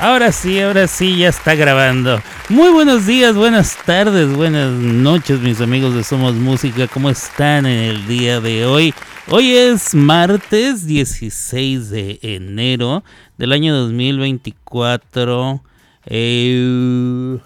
Ahora sí, ahora sí, ya está grabando. Muy buenos días, buenas tardes, buenas noches, mis amigos de Somos Música. ¿Cómo están en el día de hoy? Hoy es martes 16 de enero del año 2024. Eh,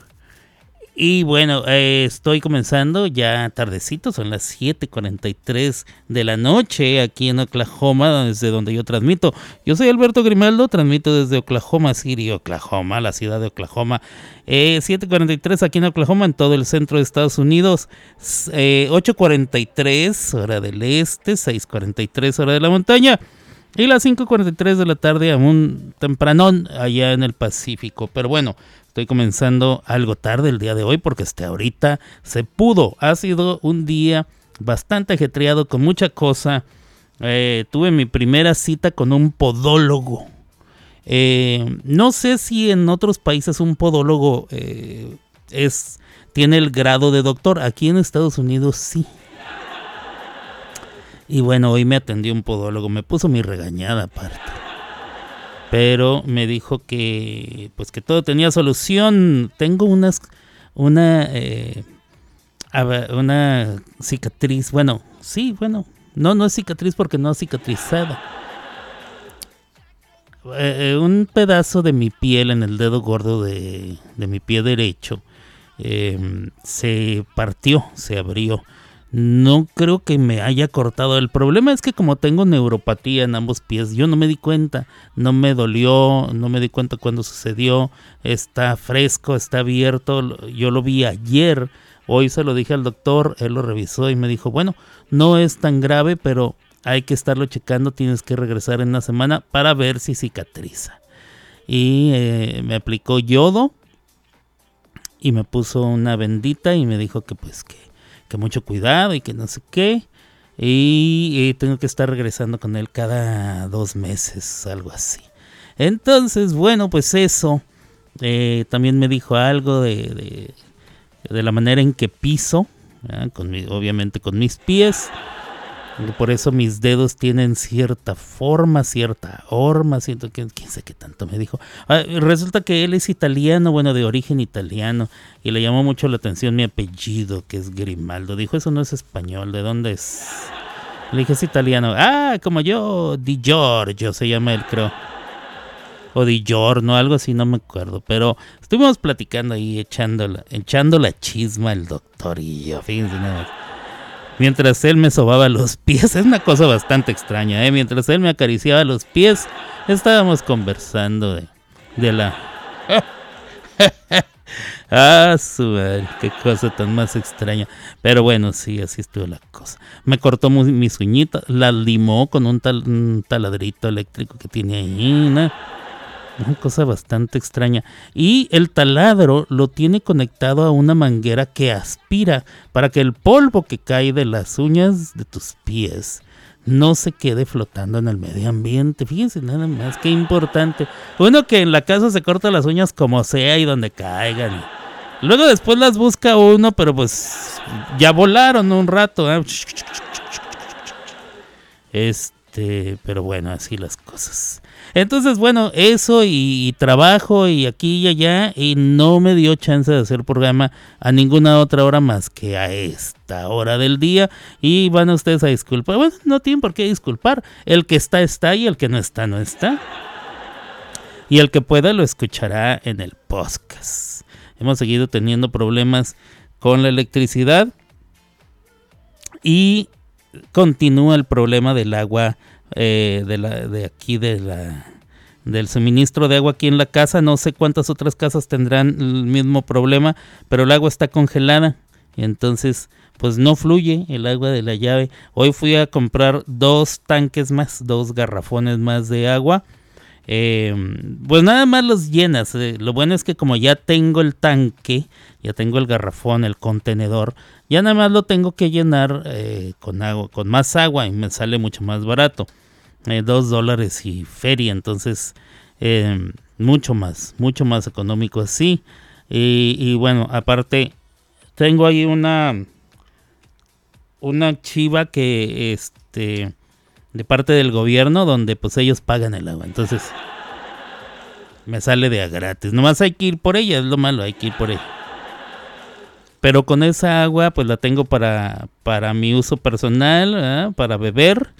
y bueno, eh, estoy comenzando ya tardecito, son las 7:43 de la noche aquí en Oklahoma, desde donde yo transmito. Yo soy Alberto Grimaldo, transmito desde Oklahoma City, Oklahoma, la ciudad de Oklahoma. Eh, 7:43 aquí en Oklahoma, en todo el centro de Estados Unidos. Eh, 8:43 hora del este, 6:43 hora de la montaña. Y las 5.43 de la tarde, aún tempranón, allá en el Pacífico. Pero bueno, estoy comenzando algo tarde el día de hoy porque hasta ahorita se pudo. Ha sido un día bastante ajetreado con mucha cosa. Eh, tuve mi primera cita con un podólogo. Eh, no sé si en otros países un podólogo eh, es, tiene el grado de doctor. Aquí en Estados Unidos sí. Y bueno, hoy me atendió un podólogo, me puso mi regañada aparte. Pero me dijo que pues que todo tenía solución. Tengo unas una eh, una cicatriz, bueno, sí, bueno, no no es cicatriz porque no es cicatrizada. Eh, un pedazo de mi piel en el dedo gordo de, de mi pie derecho eh, se partió, se abrió no creo que me haya cortado. El problema es que como tengo neuropatía en ambos pies, yo no me di cuenta, no me dolió, no me di cuenta cuando sucedió, está fresco, está abierto, yo lo vi ayer, hoy se lo dije al doctor, él lo revisó y me dijo, bueno, no es tan grave, pero hay que estarlo checando, tienes que regresar en una semana para ver si cicatriza. Y eh, me aplicó yodo y me puso una bendita y me dijo que pues que que mucho cuidado y que no sé qué. Y, tengo que estar regresando con él cada dos meses, algo así. Entonces, bueno, pues eso. Eh, también me dijo algo de, de, la manera en que piso, con obviamente con mis pies. Por eso mis dedos tienen cierta forma, cierta horma, siento que quién sé qué tanto me dijo. Ah, resulta que él es italiano, bueno, de origen italiano, y le llamó mucho la atención mi apellido, que es Grimaldo. Dijo, eso no es español, ¿de dónde es? Le dije, es italiano. Ah, como yo, Di Giorgio se llama él, creo. O Di Giorno, algo así, no me acuerdo. Pero estuvimos platicando ahí, echando la, echando la chisma el doctor y yo, fíjense nada mientras él me sobaba los pies. Es una cosa bastante extraña, ¿eh? Mientras él me acariciaba los pies, estábamos conversando de, de la... ah, su qué cosa tan más extraña. Pero bueno, sí, así estuvo la cosa. Me cortó mis uñitas, la limó con un, tal, un taladrito eléctrico que tiene ahí, ¿no? Una cosa bastante extraña. Y el taladro lo tiene conectado a una manguera que aspira para que el polvo que cae de las uñas de tus pies no se quede flotando en el medio ambiente. Fíjense nada más, qué importante. Uno que en la casa se corta las uñas como sea y donde caigan. Luego después las busca uno, pero pues ya volaron un rato. ¿eh? Este, pero bueno, así las cosas. Entonces, bueno, eso y, trabajo y aquí y allá y no me dio chance de hacer programa a ninguna otra hora más que a esta hora del día y van ustedes a disculpar. Bueno, no tienen por qué disculpar. El que está está y el que no está no está. Y el que pueda lo escuchará en el podcast. Hemos seguido teniendo problemas con la electricidad y continúa el problema del agua eh, de, la, de aquí de la, del suministro de agua aquí en la casa. No sé cuántas otras casas tendrán el mismo problema, pero el agua está congelada entonces pues no fluye el agua de la llave. Hoy fui a comprar dos tanques más, dos garrafones más de agua. Em, pues nada más los llenas. Eh, lo bueno es que como ya tengo el tanque, ya tengo el garrafón, el contenedor, ya nada más lo tengo que llenar eh, con agua, con más agua y me sale mucho más barato. Eh, dos dólares y feria, entonces eh, mucho más, mucho más económico así. Y, bueno, aparte, tengo ahí una, una chiva que, este, de parte del gobierno, donde pues ellos pagan el agua. Entonces, Me sale de a gratis. Nomás hay que ir por ella, es lo malo, hay que ir por ella. Pero con esa agua pues la tengo para, para mi uso personal, para beber,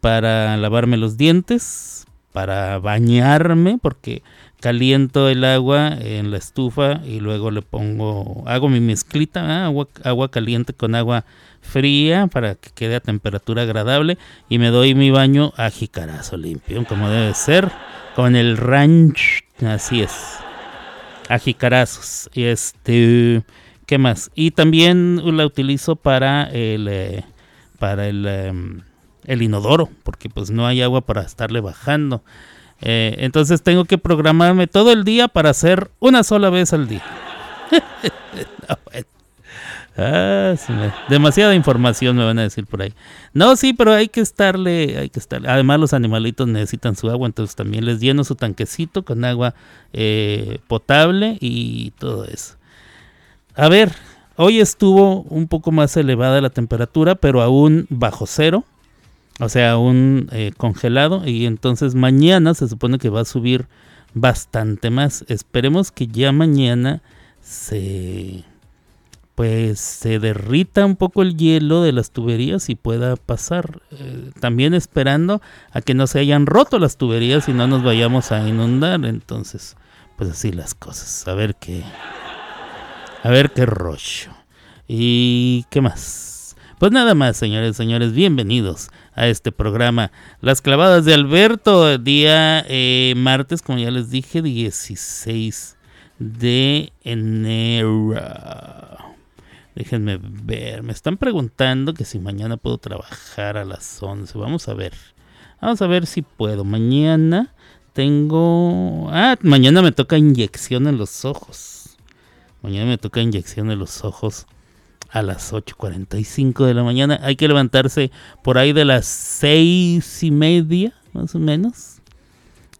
para lavarme los dientes, para bañarme, porque caliento el agua en la estufa y luego le pongo, hago mi mezclita, agua, agua caliente con agua fría para que quede a temperatura agradable y me doy mi baño a jicarazo limpio, como debe ser, con el ranch, así es, a jicarazos. Y este, ¿qué más? Y también la utilizo para el, eh, para el, em, el inodoro, porque pues no hay agua para estarle bajando. Eh, entonces tengo que programarme todo el día para hacer una sola vez al día. Ah, demasiada información me van a decir por ahí. No, sí, pero hay que estarle, hay que estar. Además los animalitos necesitan su agua, entonces también les lleno su tanquecito con agua eh, potable y todo eso. A ver, hoy estuvo un poco más elevada la temperatura, pero aún bajo cero. O sea, aún eh, congelado. Y entonces mañana se supone que va a subir bastante más. Esperemos que ya mañana se pues se derrita un poco el hielo de las tuberías y pueda pasar. Eh, también esperando a que no se hayan roto las tuberías y no nos vayamos a inundar. Entonces, pues así las cosas. A ver qué. A ver qué rollo. ¿Y qué más? Pues nada más, señores, señores, bienvenidos a este programa. Las clavadas de Alberto, día eh, martes, como ya les dije, 16 de enero. Déjenme ver. Me están preguntando que si mañana puedo trabajar a las 11. Vamos a ver. Vamos a ver si puedo. Mañana tengo... Ah, mañana me toca inyección en los ojos. Mañana me toca inyección en los ojos a las 8.45 de la mañana. Hay que levantarse por ahí de las seis y media, más o menos.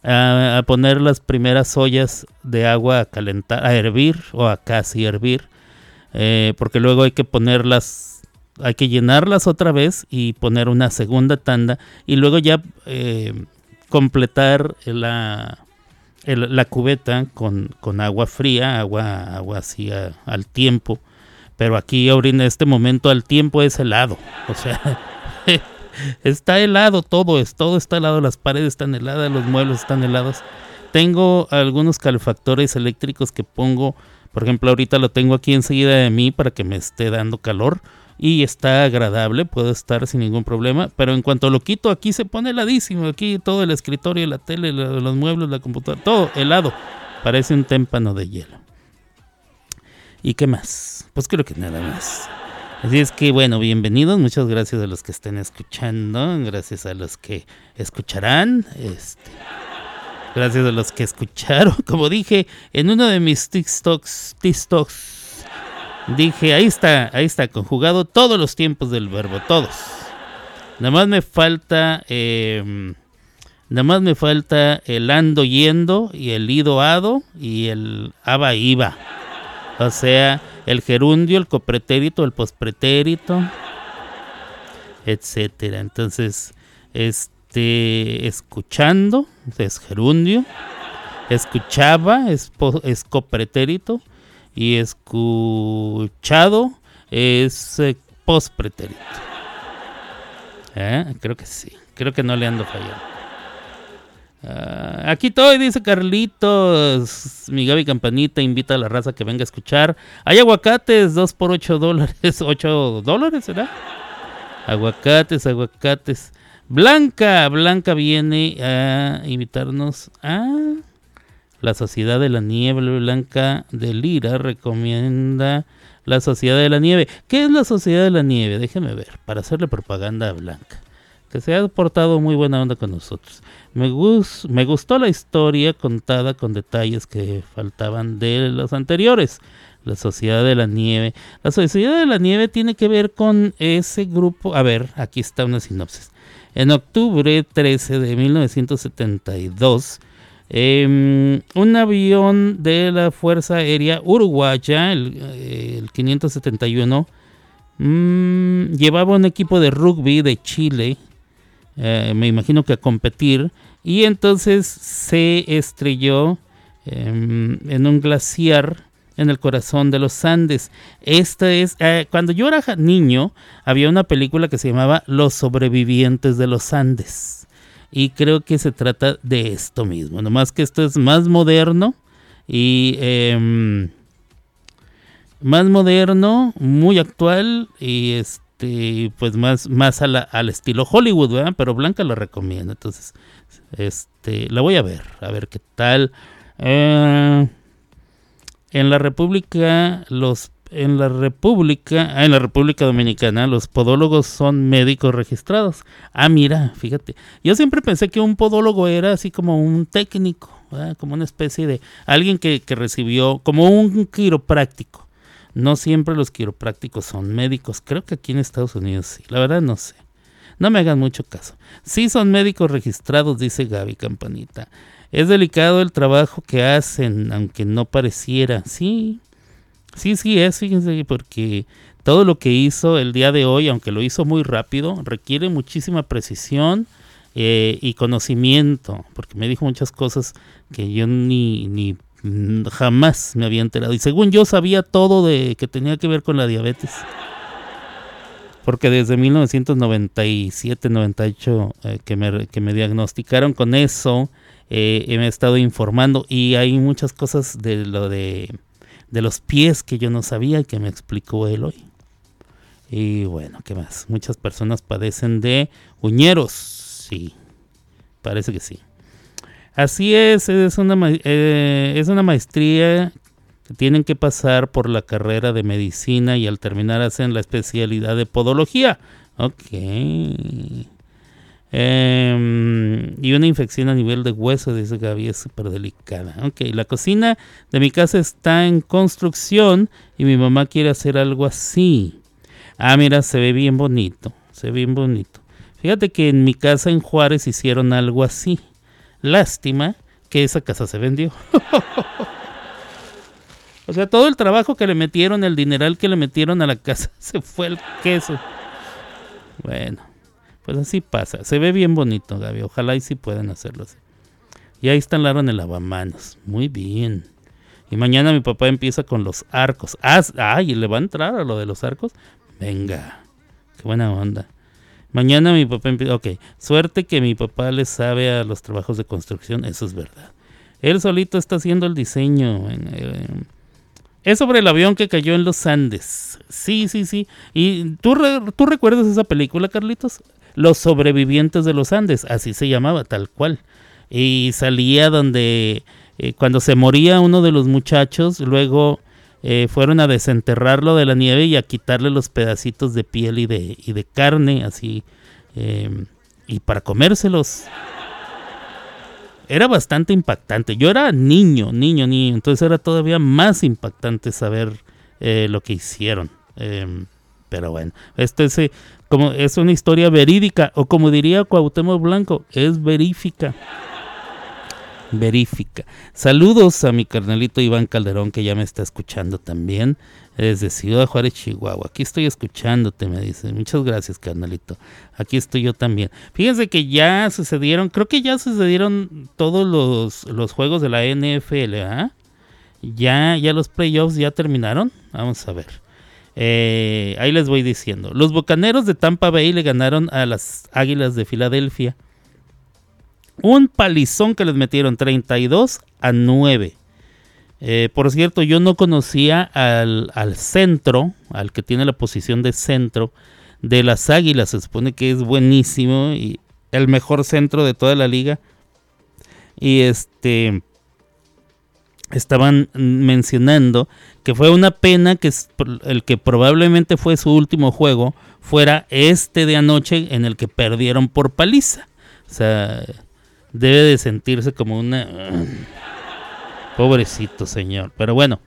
A, poner las primeras ollas de agua a calentar, a hervir o a casi hervir eh, porque luego hay que ponerlas, hay que llenarlas otra vez y poner una segunda tanda y luego ya eh, completar la, la cubeta con, con, agua fría, agua, agua así al tiempo. Pero aquí ahora en este momento al tiempo es helado. O sea, está helado todo, es, todo está helado, las paredes están heladas, los muebles están helados. Tengo algunos calefactores eléctricos que pongo por ejemplo, ahorita lo tengo aquí enseguida de mí para que me esté dando calor y está agradable, puedo estar sin ningún problema, pero en cuanto lo quito aquí se pone heladísimo, aquí todo el escritorio, la tele, los muebles, la computadora, todo helado, parece un témpano de hielo. ¿Y qué más? Pues creo que nada más. Así es que bueno, bienvenidos, muchas gracias a los que estén escuchando, gracias a los que escucharán, este Gracias a los que escucharon. Como dije en uno de mis TikToks, TikToks dije, ahí está, ahí está, conjugado todos los tiempos del verbo, todos. Nada más me falta, em, nada más me falta el ando yendo y el ido ado y el aba iba. O sea, el gerundio, el copretérito, el pospretérito, etcétera. Entonces, este escuchando, es gerundio, escuchaba, es, es copretérito, y escuchado es eh, pospretérito. ¿Eh? Creo que sí, creo que no le ando fallando. Ah, aquí estoy, dice Carlitos. Mi Gaby Campanita invita a la raza que venga a escuchar. Hay aguacates, 2 por 8 dólares. 8 dólares, ¿será? Aguacates, aguacates. Blanca, Blanca viene a invitarnos a la Sociedad de la Nieve. Blanca de Lira recomienda la Sociedad de la Nieve. ¿Qué es la Sociedad de la Nieve? Déjeme ver, para hacerle propaganda a Blanca. Que se ha portado muy buena onda con nosotros. Me, me gustó la historia contada con detalles que faltaban de los anteriores. La Sociedad de la Nieve. La Sociedad de la Nieve tiene que ver con ese grupo. A ver, aquí está una sinopsis. En octubre 13 de 1972, em, un avión de la Fuerza Aérea Uruguaya, el, 571, mm, llevaba un equipo de rugby de Chile, eh, me imagino que a competir, y entonces se estrelló em, en un glaciar en el corazón de los Andes. Esta es, eh, cuando yo era niño, había una película que se llamaba Los sobrevivientes de los Andes. Y creo que se trata de esto mismo, nomás que esto es más moderno y em, más moderno, muy actual y este pues más, más al estilo Hollywood, ¿verdad? Pero Blanca lo recomienda, entonces este la voy a ver, a ver qué tal. Eh, en la República, los en la República, ah, en la República Dominicana, los podólogos son médicos registrados. Ah, mira, fíjate. Yo siempre pensé que un podólogo era así como un técnico, como una especie de alguien que, que recibió, como un quiropráctico. No siempre los quiroprácticos son médicos. Creo que aquí en Estados Unidos sí. La verdad no sé. No me hagan mucho caso. Sí son médicos registrados, dice Gaby Campanita. Es delicado el trabajo que hacen, aunque no pareciera. Sí, sí, sí es, fíjense, porque todo lo que hizo el día de hoy, aunque lo hizo muy rápido, requiere muchísima precisión eh, y conocimiento, porque me dijo muchas cosas que yo ni, ni jamás me había enterado. Y según yo sabía todo de que tenía que ver con la diabetes. Porque desde 1997-98 eh, que, me, que me diagnosticaron con eso, eh, me he estado informando y hay muchas cosas de lo de, de los pies que yo no sabía y que me explicó él hoy. Y bueno, ¿qué más? Muchas personas padecen de uñeros. Sí, parece que sí. Así es, es una, eh, es una maestría que tienen que pasar por la carrera de medicina y al terminar hacen la especialidad de podología. Ok. Em, y una infección a nivel de hueso, dice Gaby, es súper delicada. Ok, la cocina de mi casa está en construcción y mi mamá quiere hacer algo así. Ah, mira, se ve bien bonito, se ve bien bonito. Fíjate que en mi casa en Juárez hicieron algo así. Lástima que esa casa se vendió. o sea, todo el trabajo que le metieron, el dineral que le metieron a la casa, se fue el queso. Bueno. Pues así pasa. Se ve bien bonito, Gaby. Ojalá y sí puedan hacerlo así. Y ahí instalaron el lavamanos. Muy bien. Y mañana mi papá empieza con los arcos. Ah, ay, ¿le va a entrar a lo de los arcos? Venga. Qué buena onda. Mañana mi papá empieza... Ok, suerte que mi papá le sabe a los trabajos de construcción. Eso es verdad. Él solito está haciendo el diseño. es sobre el avión que cayó en los Andes. Sí, sí, sí. ¿Y tú, tú recuerdas esa película, Carlitos? Los sobrevivientes de los Andes, así se llamaba, tal cual. Y salía donde eh, cuando se moría uno de los muchachos, luego eh, fueron a desenterrarlo de la nieve y a quitarle los pedacitos de piel y de, y de carne, así, em, y para comérselos. Era bastante impactante. Yo era niño, niño, niño, entonces era todavía más impactante saber eh, lo que hicieron. Em, pero bueno, esto es, como es una historia verídica, o como diría Cuauhtémoc Blanco, es verífica. Verífica. Saludos a mi carnalito Iván Calderón, que ya me está escuchando también, desde Ciudad Juárez, Chihuahua. Aquí estoy escuchándote, me dice. Muchas gracias, carnalito. Aquí estoy yo también. Fíjense que ya sucedieron, creo que ya sucedieron todos los, los juegos de la NFL, ¿ah? Ya, ya los playoffs ya terminaron. Vamos a ver. Eh, ahí les voy diciendo. Los Bocaneros de Tampa Bay le ganaron a las Águilas de Filadelfia. Un palizón que les metieron 32 a 9. Eh, por cierto, yo no conocía al, al, centro, al que tiene la posición de centro de las Águilas. Se supone que es buenísimo y el mejor centro de toda la liga. Y este estaban mencionando que fue una pena que el que probablemente fue su último juego fuera este de anoche en el que perdieron por paliza. O sea, debe de sentirse como una... Pobrecito señor. Pero bueno,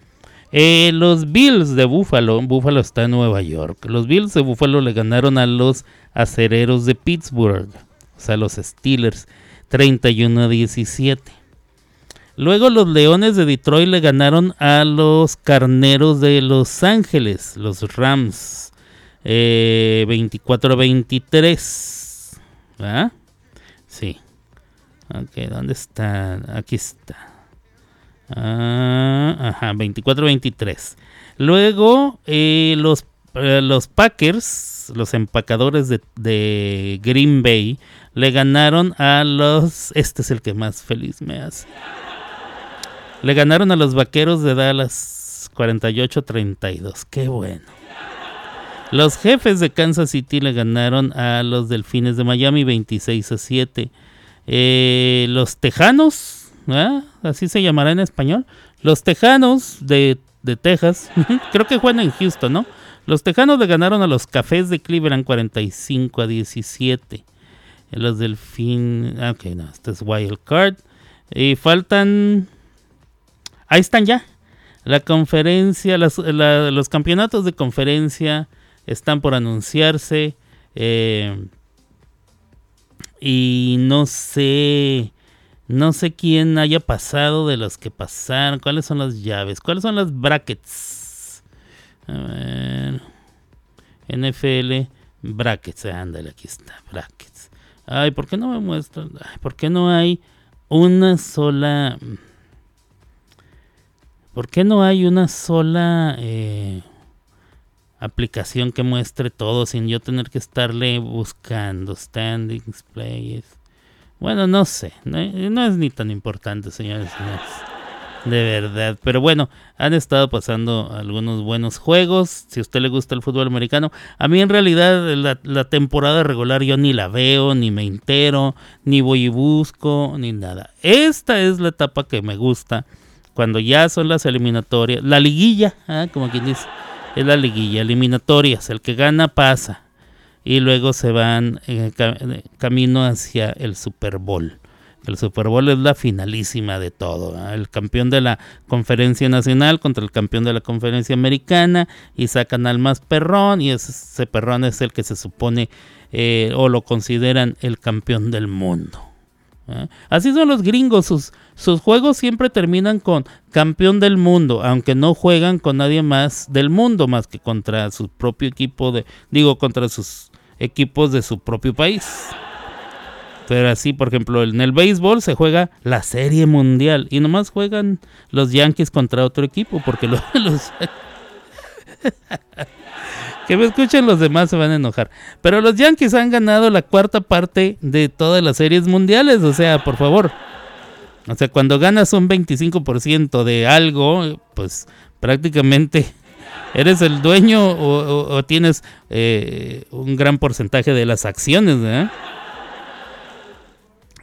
eh, los Bills de Buffalo, Buffalo está en Nueva York. Los Bills de Buffalo le ganaron a los acereros de Pittsburgh, o sea, los Steelers, 31 a 17. Luego los Leones de Detroit le ganaron a los Carneros de Los Ángeles, los Rams, 24 a 23. ¿Ah? Sí. Ok, ¿dónde está? Aquí está. Ah, ajá, 24-23. Luego, eh, los, eh, los Packers, los empacadores de, de Green Bay, le ganaron a los... Este es el que más feliz me hace. Le ganaron a los Vaqueros de Dallas 48-32. Qué bueno. Los jefes de Kansas City le ganaron a los Delfines de Miami 26 a 7. Eh, los Tejanos, ¿ah? así se llamará en español. Los Tejanos de, de Texas, creo que juegan en Houston, ¿no? Los Tejanos le ganaron a los Cafés de Cleveland 45 a 17. Los Delfines, ah, ok, no, este es Wild Card. Y faltan, ahí están ya. La conferencia, los campeonatos de conferencia están por anunciarse. Eh, y no sé, no sé quién haya pasado de los que pasaron. ¿Cuáles son las llaves? ¿Cuáles son las brackets? A ver. NFL brackets. Ándale, aquí está, brackets. Ay, ¿por qué no me muestran? Ay, ¿Por qué no hay una sola... ¿Por qué no hay una sola... Eh, aplicación que muestre todo sin yo tener que estarle buscando standings, plays. Bueno, no sé, no, es ni tan importante, señores señores. De verdad, pero bueno, han estado pasando algunos buenos juegos. Si a usted le gusta el fútbol americano, a mí en realidad la, temporada regular yo ni la veo, ni me entero, ni voy y busco, ni nada. Esta es la etapa que me gusta cuando ya son las eliminatorias, la liguilla, ¿ah? como quien dice es la liguilla, eliminatorias, el que gana pasa y luego se van en camino hacia el Super Bowl. El Super Bowl es la finalísima de todo. El campeón de la conferencia nacional contra el campeón de la conferencia americana y sacan al más perrón y ese, perrón es el que se supone eh, o lo consideran el campeón del mundo. ¿Eh? Así son los gringos, sus, sus juegos siempre terminan con campeón del mundo, aunque no juegan con nadie más del mundo, más que contra su propio equipo de, digo, contra sus equipos de su propio país. Pero así, por ejemplo, en el béisbol se juega la serie mundial y nomás juegan los Yankees contra otro equipo, porque los que me escuchen los demás se van a enojar. Pero los Yankees han ganado la cuarta parte de todas las series mundiales. O sea, por favor. O sea, cuando ganas un 25% de algo, pues prácticamente eres el dueño o, tienes eh, un gran porcentaje de las acciones.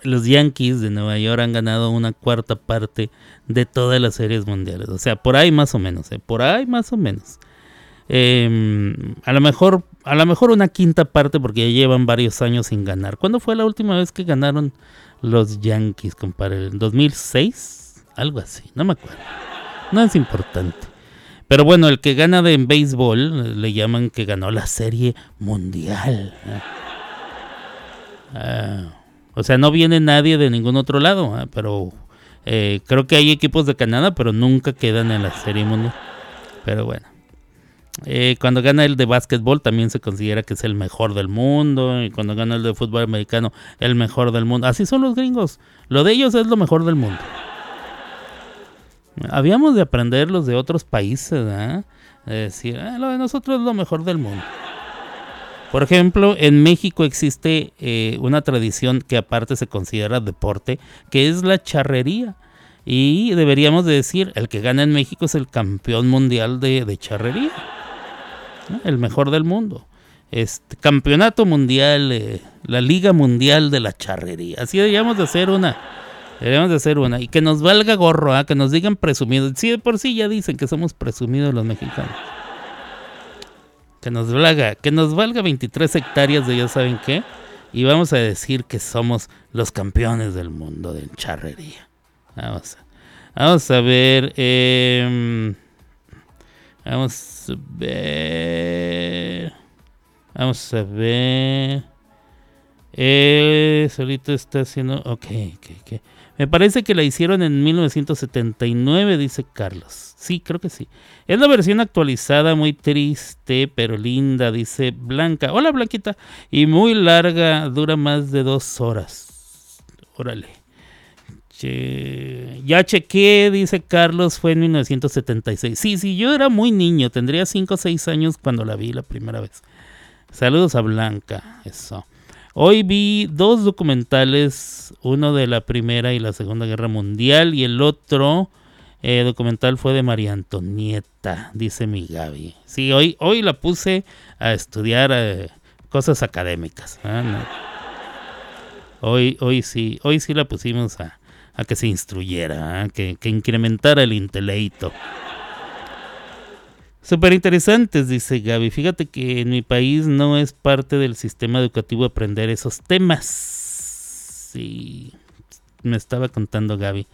Los Yankees de Nueva York han ganado una cuarta parte de todas las series mundiales. O sea, por ahí más o menos. ¿eh? Por ahí más o menos. Em, a lo mejor a lo mejor una quinta parte porque ya llevan varios años sin ganar. ¿Cuándo fue la última vez que ganaron los Yankees, compadre? ¿En 2006? Algo así, no me acuerdo. No es importante. Pero bueno, el que gana de en béisbol le llaman que ganó la serie mundial. Ah, o sea, no viene nadie de ningún otro lado, ah, pero eh, creo que hay equipos de Canadá, pero nunca quedan en la serie mundial. Pero bueno. Eh, cuando gana el de básquetbol también se considera que es el mejor del mundo. Y cuando gana el de fútbol americano, el mejor del mundo. Así son los gringos. Lo de ellos es lo mejor del mundo. Habíamos de aprender los de otros países. ¿eh? De decir, ah, lo de nosotros es lo mejor del mundo. Por ejemplo, en México existe eh, una tradición que aparte se considera deporte, que es la charrería. Y deberíamos de decir, el que gana en México es el campeón mundial de charrería el mejor del mundo. Este campeonato mundial, eh, la liga mundial de la charrería. Así deberíamos de hacer una. Deberíamos de hacer una. Y que nos valga gorro, ¿ah? que nos digan presumidos. Sí, de por sí ya dicen que somos presumidos los mexicanos. Que nos valga, que nos valga 23 hectáreas de ya saben qué. Y vamos a decir que somos los campeones del mundo de charrería. Vamos a, vamos a ver. Eh, Vamos a ver. Vamos a ver. Eh, solito está haciendo. Ok, ok, ok. Me parece que la hicieron en 1979, dice Carlos. Sí, creo que sí. Es la versión actualizada, muy triste, pero linda, dice Blanca. Hola, Blanquita. Y muy larga, dura más de dos horas. Órale. Ya chequé, dice Carlos, fue en 1976. Sí, sí, yo era muy niño, tendría 5 o 6 años cuando la vi la primera vez. Saludos a Blanca, eso. Hoy vi dos documentales, uno de la Primera y la Segunda Guerra Mundial y el otro eh, documental fue de María Antonieta, dice mi Gaby. Sí, hoy, hoy la puse a estudiar eh, cosas académicas. ¿ah? Hoy, hoy sí, hoy sí la pusimos a, que se instruyera, ¿ah? que, que incrementara el intelecto. Súper interesantes, dice Gaby. Fíjate que en mi país no es parte del sistema educativo aprender esos temas. Sí, me estaba contando Gaby.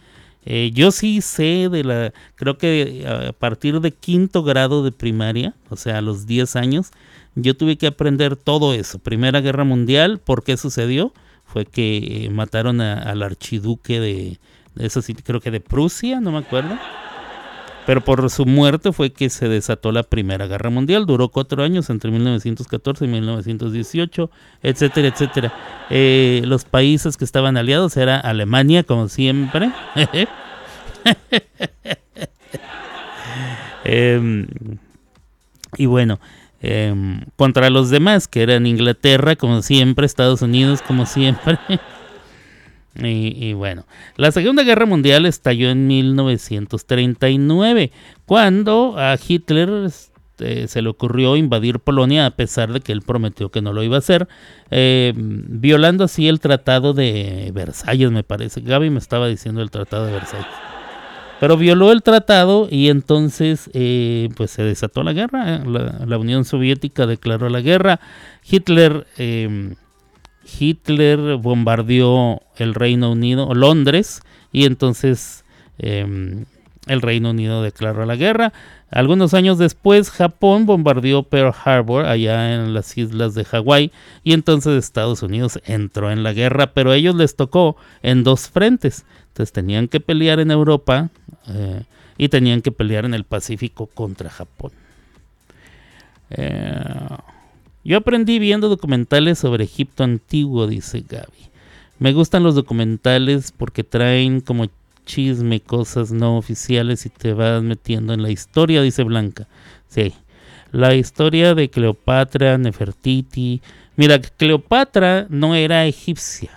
Eh, yo sí sé de la, creo que a partir de quinto grado de primaria, o sea, a los 10 años, yo tuve que aprender todo eso. Primera Guerra Mundial, ¿por qué sucedió? Fue que mataron al archiduque de, de, eso sí, creo que de Prusia, no me acuerdo. Pero por su muerte fue que se desató la Primera Guerra Mundial. Duró cuatro años, entre 1914 y 1918, etcétera, etcétera. Eh, los países que estaban aliados era Alemania, como siempre. Em, y bueno, em, contra los demás, que eran Inglaterra, como siempre, Estados Unidos, como siempre. Y, bueno, la Segunda Guerra Mundial estalló en 1939, cuando a Hitler este, se le ocurrió invadir Polonia a pesar de que él prometió que no lo iba a hacer, eh, violando así el Tratado de Versalles, me parece. Gaby me estaba diciendo el Tratado de Versalles. Pero violó el tratado y entonces eh, pues se desató la guerra. La, Unión Soviética declaró la guerra. Hitler eh, Hitler bombardeó el Reino Unido, Londres, y entonces em, el Reino Unido declaró la guerra. Algunos años después, Japón bombardeó Pearl Harbor, allá en las islas de Hawái, y entonces Estados Unidos entró en la guerra, pero a ellos les tocó en dos frentes. Entonces tenían que pelear en Europa eh, y tenían que pelear en el Pacífico contra Japón. Eh, yo aprendí viendo documentales sobre Egipto antiguo, dice Gaby. Me gustan los documentales porque traen como chisme cosas no oficiales y te vas metiendo en la historia, dice Blanca. Sí, la historia de Cleopatra, Nefertiti. Mira, Cleopatra no era egipcia,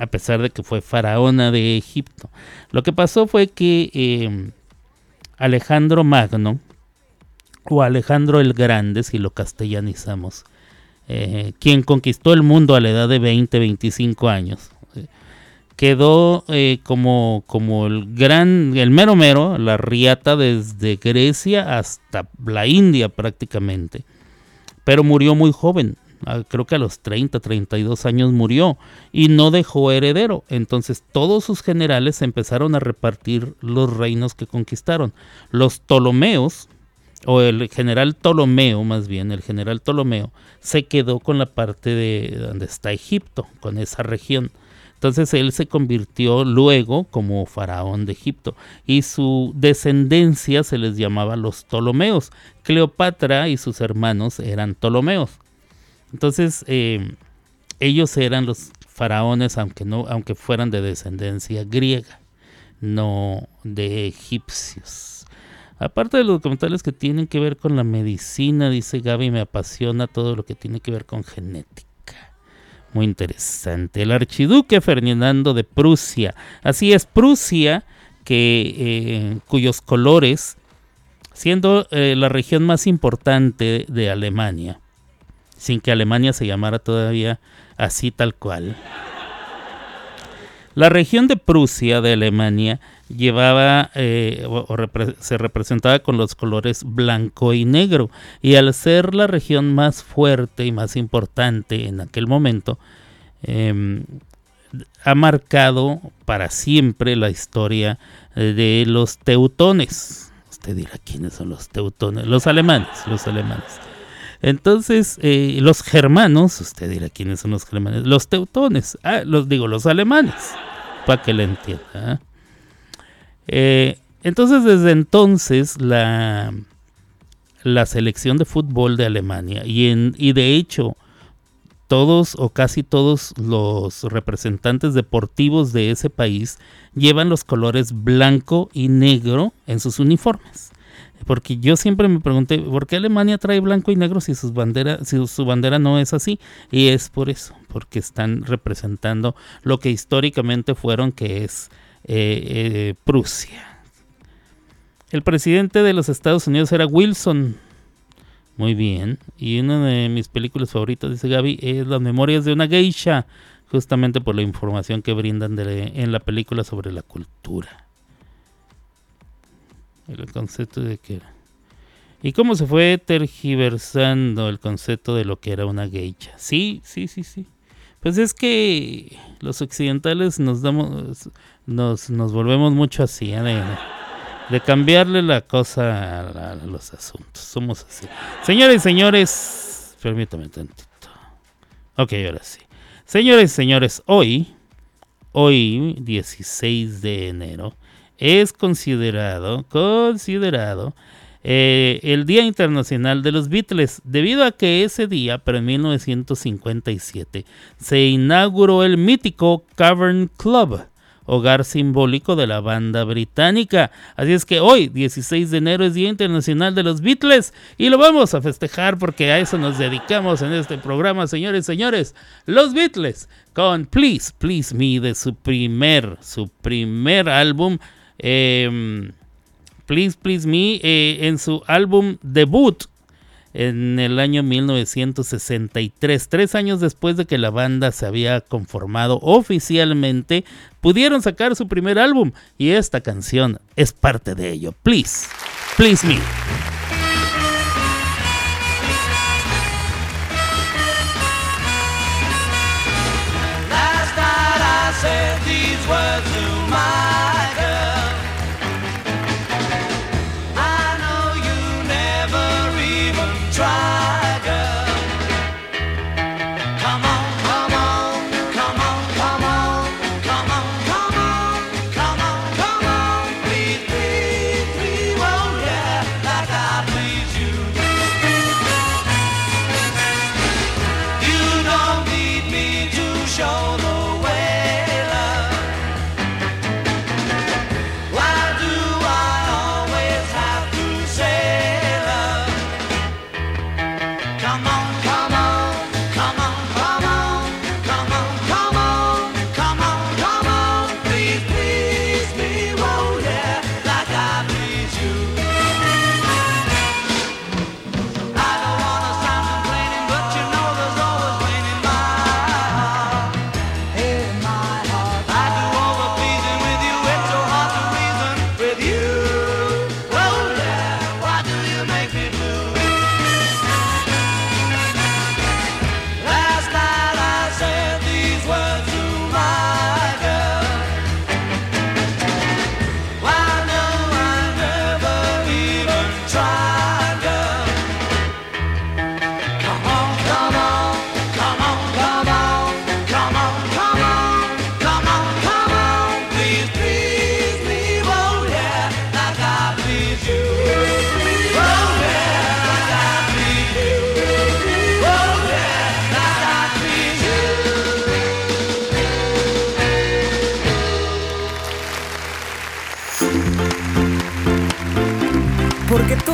a pesar de que fue faraona de Egipto. Lo que pasó fue que eh, Alejandro Magno, o Alejandro el Grande, si lo castellanizamos, eh, quien conquistó el mundo a la edad de 20, 25 años. quedó eh, como, como el gran, el mero mero, la riata desde Grecia hasta la India prácticamente. Pero murió muy joven, creo que a los 30, 32 años murió y no dejó heredero. Entonces todos sus generales empezaron a repartir los reinos que conquistaron. Los Ptolomeos, o el general Ptolomeo, más bien, el general Ptolomeo, se quedó con la parte de donde está Egipto, con esa región. Entonces él se convirtió luego como faraón de Egipto y su descendencia se les llamaba los Ptolomeos. Cleopatra y sus hermanos eran Ptolomeos. Entonces eh, ellos eran los faraones aunque no aunque fueran de descendencia griega, no de egipcios. Aparte de los documentales que tienen que ver con la medicina, dice Gaby, me apasiona todo lo que tiene que ver con genética. Muy interesante. El archiduque Fernando de Prusia. Así es, Prusia, que, eh, cuyos colores, siendo eh, la región más importante de Alemania, sin que Alemania se llamara todavía así tal cual. La región de Prusia de Alemania llevaba eh, o, se representaba con los colores blanco y negro y al ser la región más fuerte y más importante en aquel momento em, ha marcado para siempre la historia eh, de los teutones. Usted dirá quiénes son los teutones los alemanes los alemanes entonces eh, los germanos usted dirá quiénes son los germanes los teutones ah, los digo los alemanes para que le entienda eh, entonces, desde entonces, la, la selección de fútbol de Alemania, y, en, y de hecho, todos o casi todos los representantes deportivos de ese país llevan los colores blanco y negro en sus uniformes. Porque yo siempre me pregunté, ¿por qué Alemania trae blanco y negro si, sus bandera, si su bandera no es así? Y es por eso, porque están representando lo que históricamente fueron, que es eh, eh, Prusia. El presidente de los Estados Unidos era Wilson. Muy bien. Y una de mis películas favoritas, dice Gaby, es Las Memorias de una Geisha, justamente por la información que brindan en la película sobre la cultura. El concepto de que... Y cómo se fue tergiversando el concepto de lo que era una geisha. Sí, sí, sí, sí. Pues es que los occidentales nos damos, nos, nos volvemos mucho así, ¿eh? de, cambiarle la cosa a, los asuntos. Somos así. Señores y señores, permítame tantito. Ok, ahora sí. Señores y señores, hoy, hoy, 16 de enero, es considerado, considerado eh, el Día Internacional de los Beatles, debido a que ese día, pero en 1957, se inauguró el mítico Cavern Club, hogar simbólico de la banda británica. Así es que hoy, 16 de enero, es Día Internacional de los Beatles y lo vamos a festejar porque a eso nos dedicamos en este programa, señores y señores. Los Beatles con Please, Please Me de su primer, su primer álbum. Eh, Please Please Me eh, en su álbum debut en el año 1963, tres años después de que la banda se había conformado oficialmente, pudieron sacar su primer álbum y esta canción es parte de ello. Please, please me.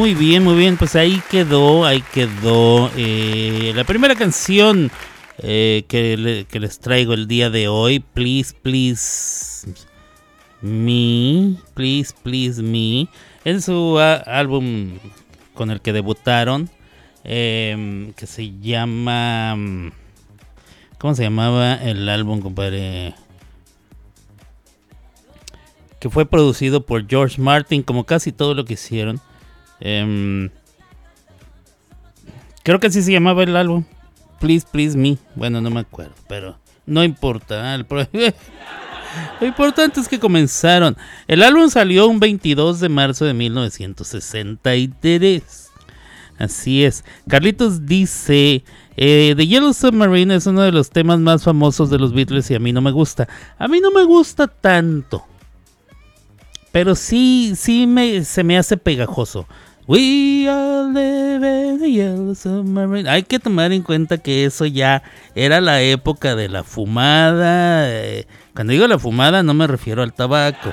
Muy bien, muy bien. Pues ahí quedó, ahí quedó eh, la primera canción eh, que, les traigo el día de hoy. Please, please me, please, please me. En su álbum con el que debutaron, em, que se llama... ¿Cómo se llamaba el álbum, compadre? Que fue producido por George Martin, como casi todo lo que hicieron. Em, Creo que así se llamaba el álbum. Please, please me. Bueno, no me acuerdo, pero no importa. Pro- Lo importante es que comenzaron. El álbum salió un 22 de marzo de 1963. Así es. Carlitos dice, eh, The Yellow Submarine es uno de los temas más famosos de los Beatles y a mí no me gusta. A mí no me gusta tanto. Pero sí, sí me, se me hace pegajoso. We are living the yellow submarine. Hay que tomar en cuenta que eso ya era la época de la fumada. eh, Cuando digo la fumada no me refiero al tabaco.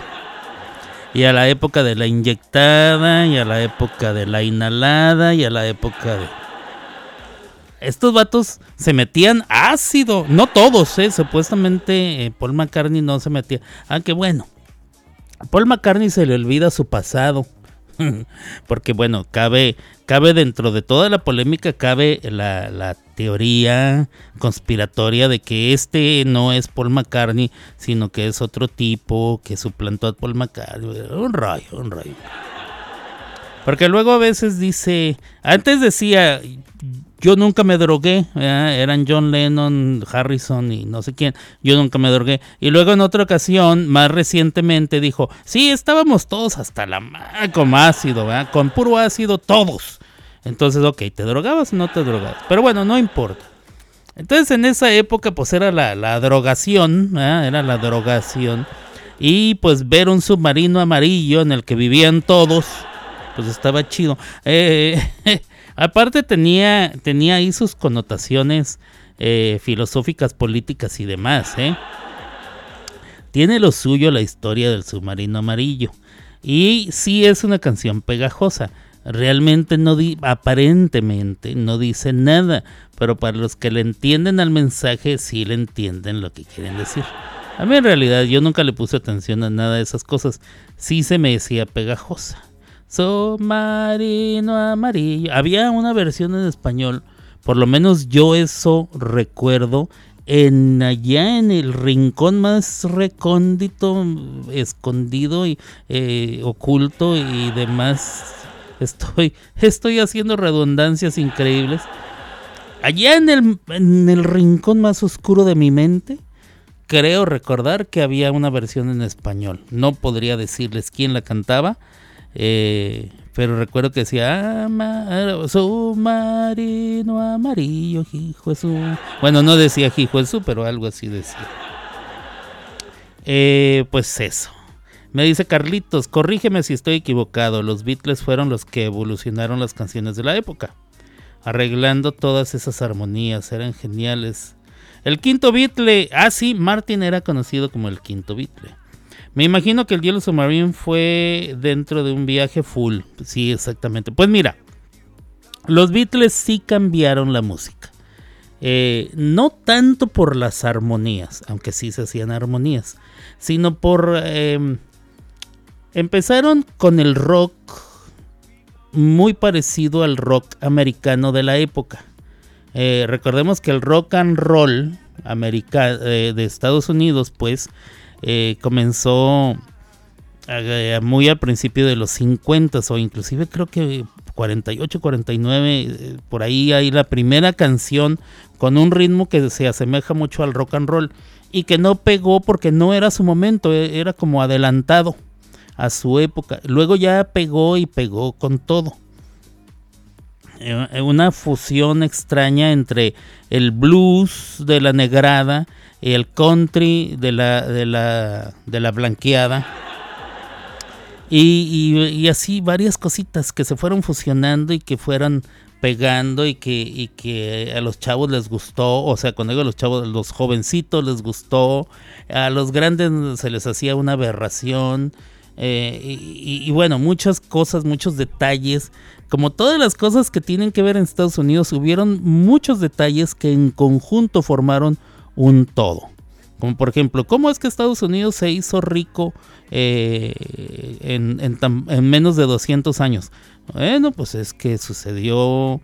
Y a la época de la inyectada, y a la época de la inhalada, y a la época de... Estos vatos se metían ácido. No todos, ¿eh? Supuestamente eh, Paul McCartney no se metía. Aunque bueno, a Paul McCartney se le olvida su pasado. Porque bueno, cabe, cabe dentro de toda la polémica, cabe la, la teoría conspiratoria de que este no es Paul McCartney, sino que es otro tipo que suplantó a Paul McCartney. Un rayo, un rayo. Porque luego a veces dice, antes decía, yo nunca me drogué, ¿verdad? eran John Lennon, Harrison y no sé quién, yo nunca me drogué. Y luego en otra ocasión, más recientemente, dijo, sí, estábamos todos hasta la madre con ácido, con puro ácido todos. Entonces, ok, ¿te drogabas o no te drogabas? Pero bueno, no importa. Entonces en esa época pues era la, la drogación, era la drogación. Y pues ver un submarino amarillo en el que vivían todos, pues estaba chido. Eh, aparte tenía, tenía ahí sus connotaciones eh, filosóficas, políticas y demás. ¿eh? Tiene lo suyo la historia del submarino amarillo. Y sí es una canción pegajosa. Realmente no aparentemente no dice nada, pero para los que le entienden al mensaje sí le entienden lo que quieren decir. A mí en realidad yo nunca le puse atención a nada de esas cosas. Sí se me decía pegajosa. Submarino amarillo. Había una versión en español, por lo menos yo eso recuerdo, en allá en el rincón más recóndito, escondido y eh, oculto y demás. Estoy, estoy haciendo redundancias increíbles. Allá en el, en el rincón más oscuro de mi mente, creo recordar que había una versión en español. No podría decirles quién la cantaba, eh, pero recuerdo que decía "Ama- submarino amarillo, hijo su-". Bueno, no decía hijo su, pero algo así decía. Eh, pues eso. Me dice Carlitos, corrígeme si estoy equivocado. Los Beatles fueron los que evolucionaron las canciones de la época, arreglando todas esas armonías, eran geniales. El quinto Beatle, ah sí, Martin era conocido como el quinto Beatle. Me imagino que el Yellow Submarine fue dentro de un viaje full. Sí, exactamente. Pues mira, los Beatles sí cambiaron la música. Eh, no tanto por las armonías, aunque sí se hacían armonías, sino por... eh, empezaron con el rock muy parecido al rock americano de la época. Eh, recordemos que el rock and roll america- eh, de Estados Unidos, pues, eh, comenzó eh, muy al principio de los 50 o inclusive creo que 48, 49, eh, por ahí hay la primera canción con un ritmo que se asemeja mucho al rock and roll y que no pegó porque no era su momento, eh, era como adelantado a su época. Luego ya pegó y pegó con todo. Una fusión extraña entre el blues de la negrada el country de la, de la, de la blanqueada. Y, así varias cositas que se fueron fusionando y que fueron pegando y que, y que a los chavos les gustó, o sea, cuando digo a los chavos, a los jovencitos les gustó, a los grandes se les hacía una aberración, eh, y, y- y bueno, muchas cosas, muchos detalles, como todas las cosas que tienen que ver en Estados Unidos, hubieron muchos detalles que en conjunto formaron un todo. Como por ejemplo, ¿cómo es que Estados Unidos se hizo rico eh, en, en menos de 200 años? Bueno, pues es que sucedió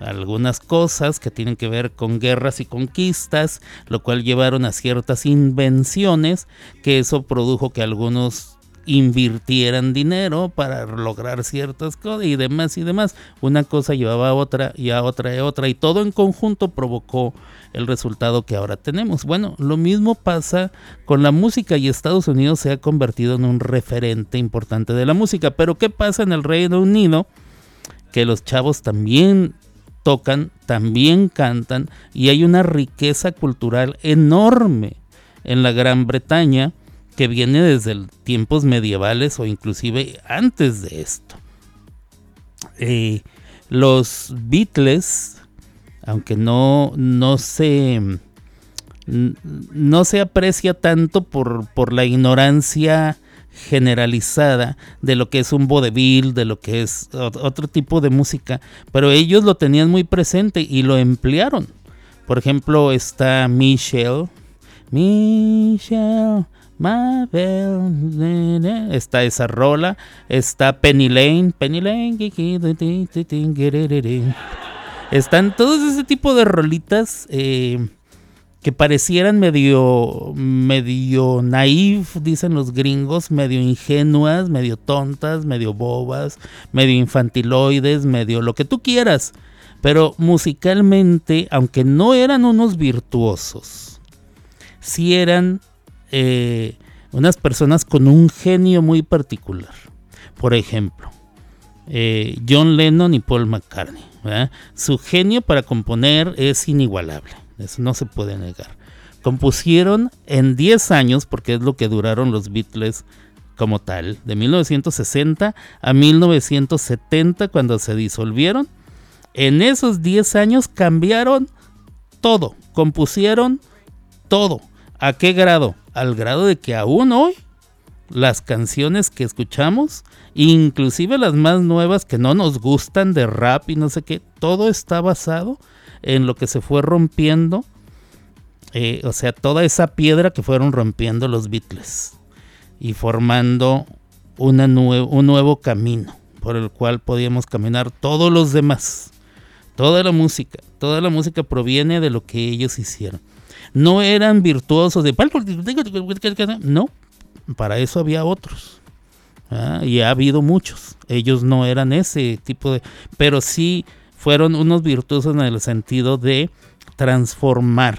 algunas cosas que tienen que ver con guerras y conquistas, lo cual llevaron a ciertas invenciones, que eso produjo que algunos invirtieran dinero para lograr ciertas cosas y demás y demás. Una cosa llevaba a otra y a otra y a otra y todo en conjunto provocó el resultado que ahora tenemos. Bueno, lo mismo pasa con la música y Estados Unidos se ha convertido en un referente importante de la música. Pero ¿qué pasa en el Reino Unido? Que los chavos también tocan, también cantan y hay una riqueza cultural enorme en la Gran Bretaña que viene desde tiempos medievales o inclusive antes de esto. Eh, los Beatles, aunque no, no se no se aprecia tanto por, por, la ignorancia generalizada de lo que es un vodevil, de lo que es otro tipo de música, pero ellos lo tenían muy presente y lo emplearon. Por ejemplo, está Michelle, Michelle, Está esa rola, está Penny Lane, Penny Lane, están todos ese tipo de rolitas eh, que parecieran medio, medio naif, dicen los gringos, medio ingenuas, medio tontas, medio bobas, medio infantiloides, medio lo que tú quieras, pero musicalmente, aunque no eran unos virtuosos, sí eran eh, unas personas con un genio muy particular. Por ejemplo, eh, John Lennon y Paul McCartney. Su genio para componer es inigualable, eso no se puede negar. Compusieron en 10 años, porque es lo que duraron los Beatles como tal, de 1960 a 1970 cuando se disolvieron. En esos 10 años cambiaron todo, compusieron todo. ¿A qué grado? Al grado de que aún hoy las canciones que escuchamos, inclusive las más nuevas que no nos gustan de rap y no sé qué, todo está basado en lo que se fue rompiendo, eh, o sea, toda esa piedra que fueron rompiendo los Beatles y formando una un nuevo camino por el cual podíamos caminar todos los demás. Toda la música, toda la música proviene de lo que ellos hicieron no eran virtuosos de... No, para eso había otros. Y ha habido muchos. Ellos no eran ese tipo de... Pero sí fueron unos virtuosos en el sentido de transformar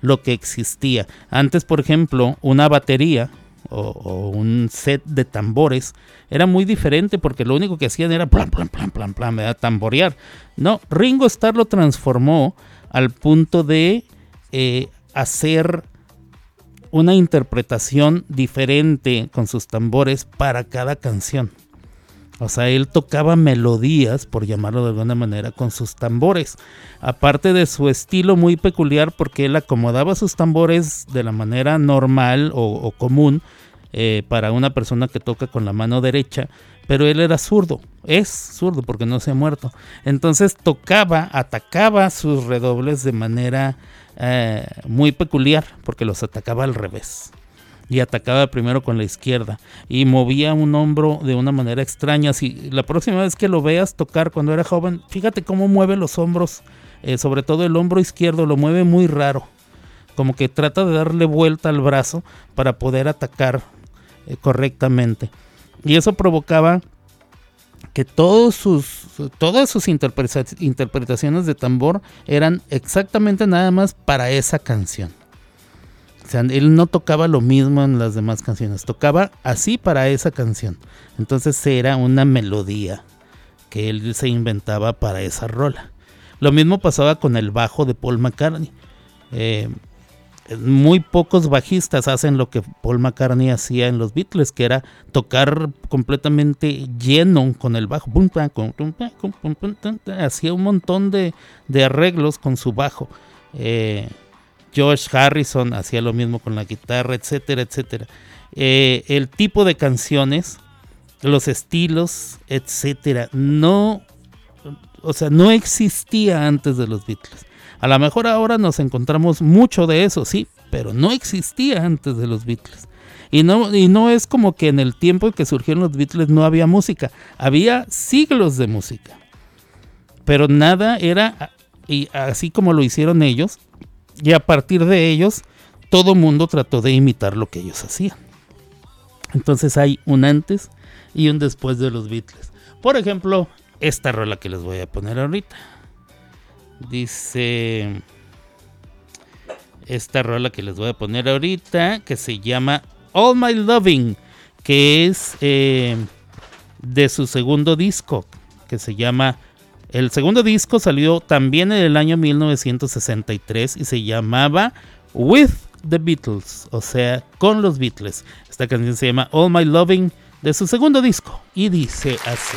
lo que existía. Antes, por ejemplo, una batería o, un set de tambores era muy diferente porque lo único que hacían era plan, plan, plan, plan, plan, tamborear. No, Ringo Starr lo transformó al punto de eh, hacer una interpretación diferente con sus tambores para cada canción. O sea, él tocaba melodías, por llamarlo de alguna manera, con sus tambores. Aparte de su estilo muy peculiar, porque él acomodaba sus tambores de la manera normal o, común eh, para una persona que toca con la mano derecha, pero él era zurdo, es zurdo porque no se ha muerto. Entonces tocaba, atacaba sus redobles de manera eh, muy peculiar porque los atacaba al revés. Y atacaba primero con la izquierda y movía un hombro de una manera extraña. Si la próxima vez que lo veas tocar cuando era joven, fíjate cómo mueve los hombros, eh, sobre todo el hombro izquierdo, lo mueve muy raro. Como que trata de darle vuelta al brazo para poder atacar eh, correctamente. Y eso provocaba que todos sus, todas sus interpretaciones de tambor eran exactamente nada más para esa canción. O sea, él no tocaba lo mismo en las demás canciones, tocaba así para esa canción. Entonces era una melodía que él se inventaba para esa rola. Lo mismo pasaba con el bajo de Paul McCartney. Eh, muy pocos bajistas hacen lo que Paul McCartney hacía en los Beatles, que era tocar completamente lleno con el bajo. Hacía un montón de, arreglos con su bajo. Eh, George Harrison hacía lo mismo con la guitarra, etcétera, etcétera. Eh, el tipo de canciones, los estilos, etcétera, no, o sea, no existía antes de los Beatles. A lo mejor ahora nos encontramos mucho de eso, sí, pero no existía antes de los Beatles. Y no, y no es como que en el tiempo en que surgieron los Beatles no había música, había siglos de música. Pero nada era y así como lo hicieron ellos, y a partir de ellos todo mundo trató de imitar lo que ellos hacían. Entonces hay un antes y un después de los Beatles. Por ejemplo, esta rola que les voy a poner ahorita. Dice esta rola que les voy a poner ahorita, que se llama All My Loving, que es eh, de su segundo disco, que se llama... El segundo disco salió también en el año 1963 y se llamaba With the Beatles, o sea, con los Beatles. Esta canción se llama All My Loving de su segundo disco y dice así.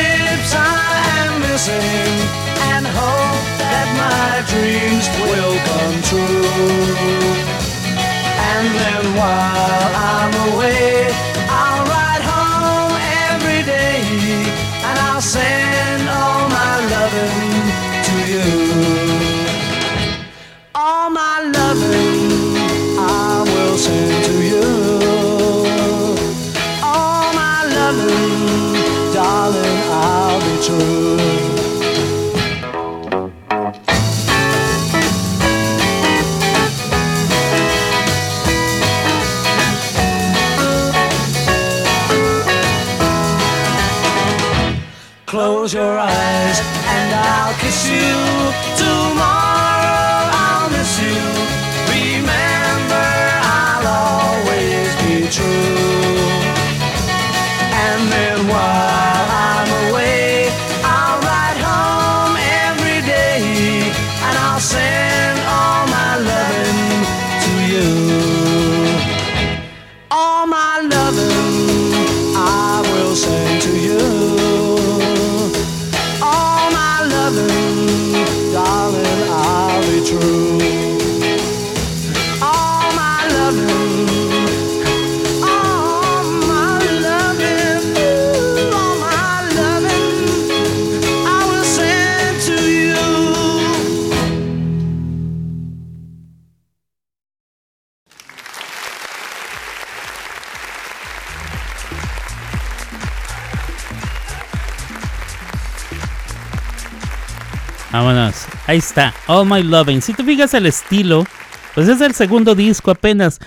And then while I'm Close your eyes Ahí está. All My Loving. Si te fijas el estilo, pues es el segundo disco apenas.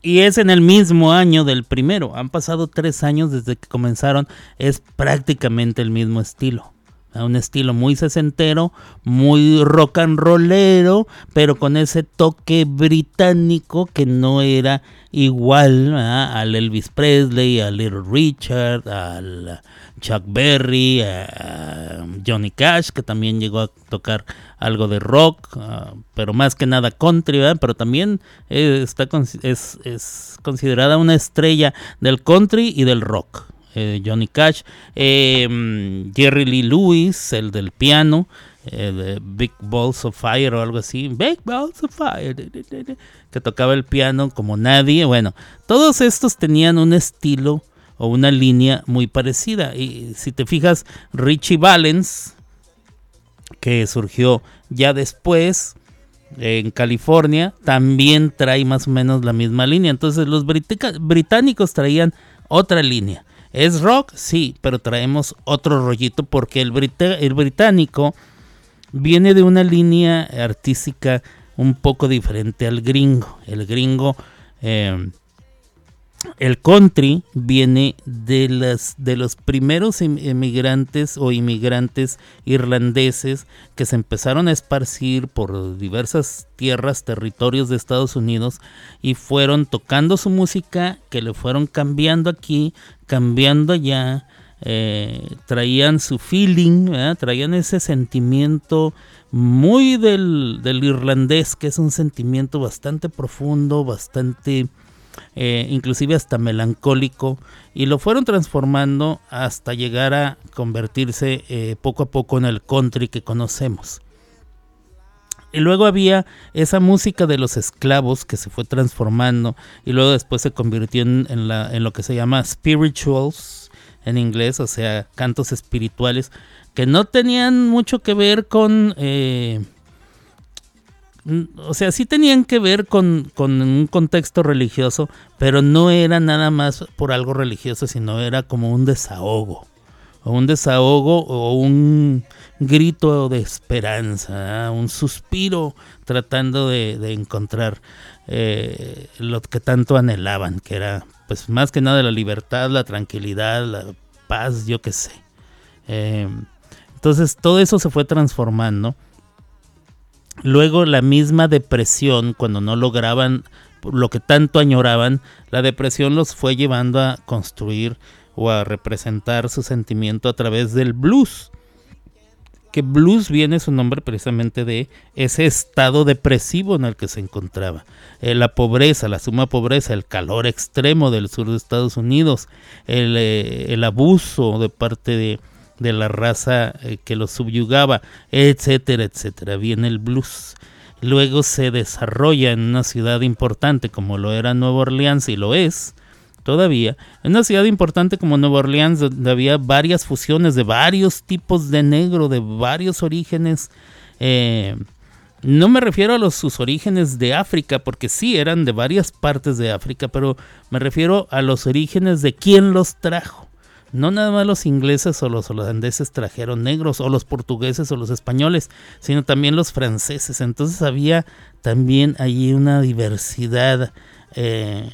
Y es en el mismo año del primero. Han pasado tres años desde que comenzaron. Es prácticamente el mismo estilo. Un estilo muy sesentero, muy rock and rollero, pero con ese toque británico que no era igual al Elvis Presley, al Little Richard, al Chuck Berry, a Johnny Cash, que también llegó a tocar algo de rock, uh, pero más que nada country, pero también eh, está es, considerada una estrella del country y del rock. Eh, Johnny Cash, eh, Jerry Lee Lewis, el del piano, de Big Balls of Fire o algo así, Big Balls of Fire, que tocaba el piano como nadie. Bueno, todos estos tenían un estilo o una línea muy parecida. Y si te fijas, Richie Valens, que surgió ya después en California, también trae más o menos la misma línea. Entonces los británicos traían otra línea. ¿Es rock? Sí, pero traemos otro rollito porque el, el británico viene de una línea artística un poco diferente al gringo. El gringo... Eh, el country viene de, las, de los primeros emigrantes o inmigrantes irlandeses que se empezaron a esparcir por diversas tierras, territorios de Estados Unidos y fueron tocando su música, que le fueron cambiando aquí, cambiando allá, eh, traían su feeling, traían ese sentimiento muy del, del irlandés, que es un sentimiento bastante profundo, bastante... Eh, inclusive hasta melancólico, y lo fueron transformando hasta llegar a convertirse eh, poco a poco en el country que conocemos. Y luego había esa música de los esclavos que se fue transformando y luego después se convirtió en, la, lo que se llama spirituals en inglés, o sea, cantos espirituales que no tenían mucho que ver con... eh, o sea, sí tenían que ver con, con un contexto religioso, pero no era nada más por algo religioso, sino era como un desahogo. O un desahogo o un grito de esperanza, ¿ah? un suspiro tratando de, de encontrar eh, lo que tanto anhelaban, que era pues más que nada la libertad, la tranquilidad, la paz, yo qué sé. Eh, entonces todo eso se fue transformando. Luego la misma depresión, cuando no lograban lo que tanto añoraban, la depresión los fue llevando a construir o a representar su sentimiento a través del blues. Que blues viene su nombre precisamente de ese estado depresivo en el que se encontraba. Eh, la pobreza, la suma pobreza, el calor extremo del sur de Estados Unidos, el, eh, el abuso de parte de, de la raza eh, que los subyugaba, etcétera, etcétera. Viene el blues. Luego se desarrolla en una ciudad importante como lo era Nueva Orleans y lo es todavía, en una ciudad importante como Nueva Orleans donde había varias fusiones de varios tipos de negro, de varios orígenes. eh, no me refiero a los, sus orígenes de África, porque sí eran de varias partes de África, pero me refiero a los orígenes de quién los trajo. No nada más los ingleses o los holandeses trajeron negros, o los portugueses o los españoles, sino también los franceses. Entonces había también allí una diversidad eh,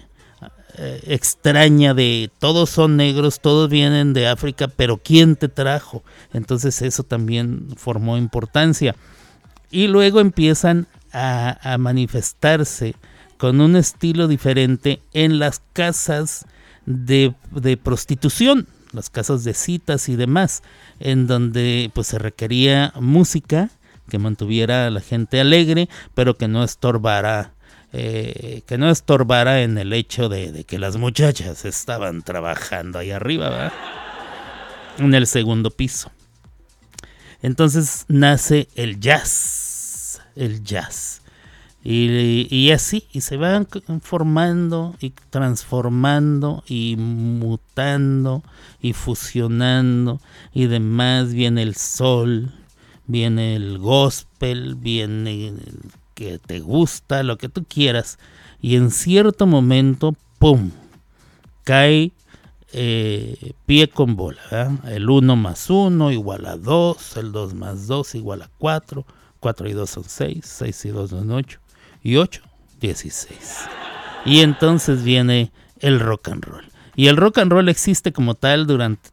eh, extraña de todos son negros, todos vienen de África, pero ¿quién te trajo? Entonces eso también formó importancia. Y luego empiezan a, manifestarse con un estilo diferente en las casas de prostitución, las casas de citas y demás, en donde pues se requería música que mantuviera a la gente alegre, pero que no estorbara eh, que no estorbara en el hecho de, que las muchachas estaban trabajando ahí arriba, en el segundo piso. Entonces nace el jazz, el jazz. Y, y así, y se van formando y transformando y mutando y fusionando y demás. Viene el sol, viene el gospel, viene el que te gusta, lo que tú quieras. Y en cierto momento, ¡pum! Cae eh, pie con bola. ¿verdad? El 1 más 1 igual a 2, el 2 más 2 igual a 4, 4 y 2 son 6, 6 y 2 son 8, y 8, 16. Y entonces viene el rock and roll. Y el rock and roll existe como tal durante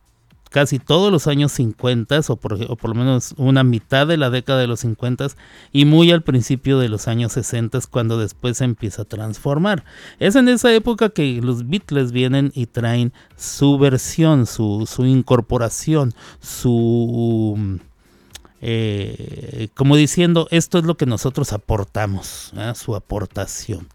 casi todos los años 50 o por, lo menos una mitad de la década de los 50 y muy al principio de los años 60 cuando después se empieza a transformar. Es en esa época que los Beatles vienen y traen su versión, su, su incorporación, su... eh, como diciendo, esto es lo que nosotros aportamos, su aportación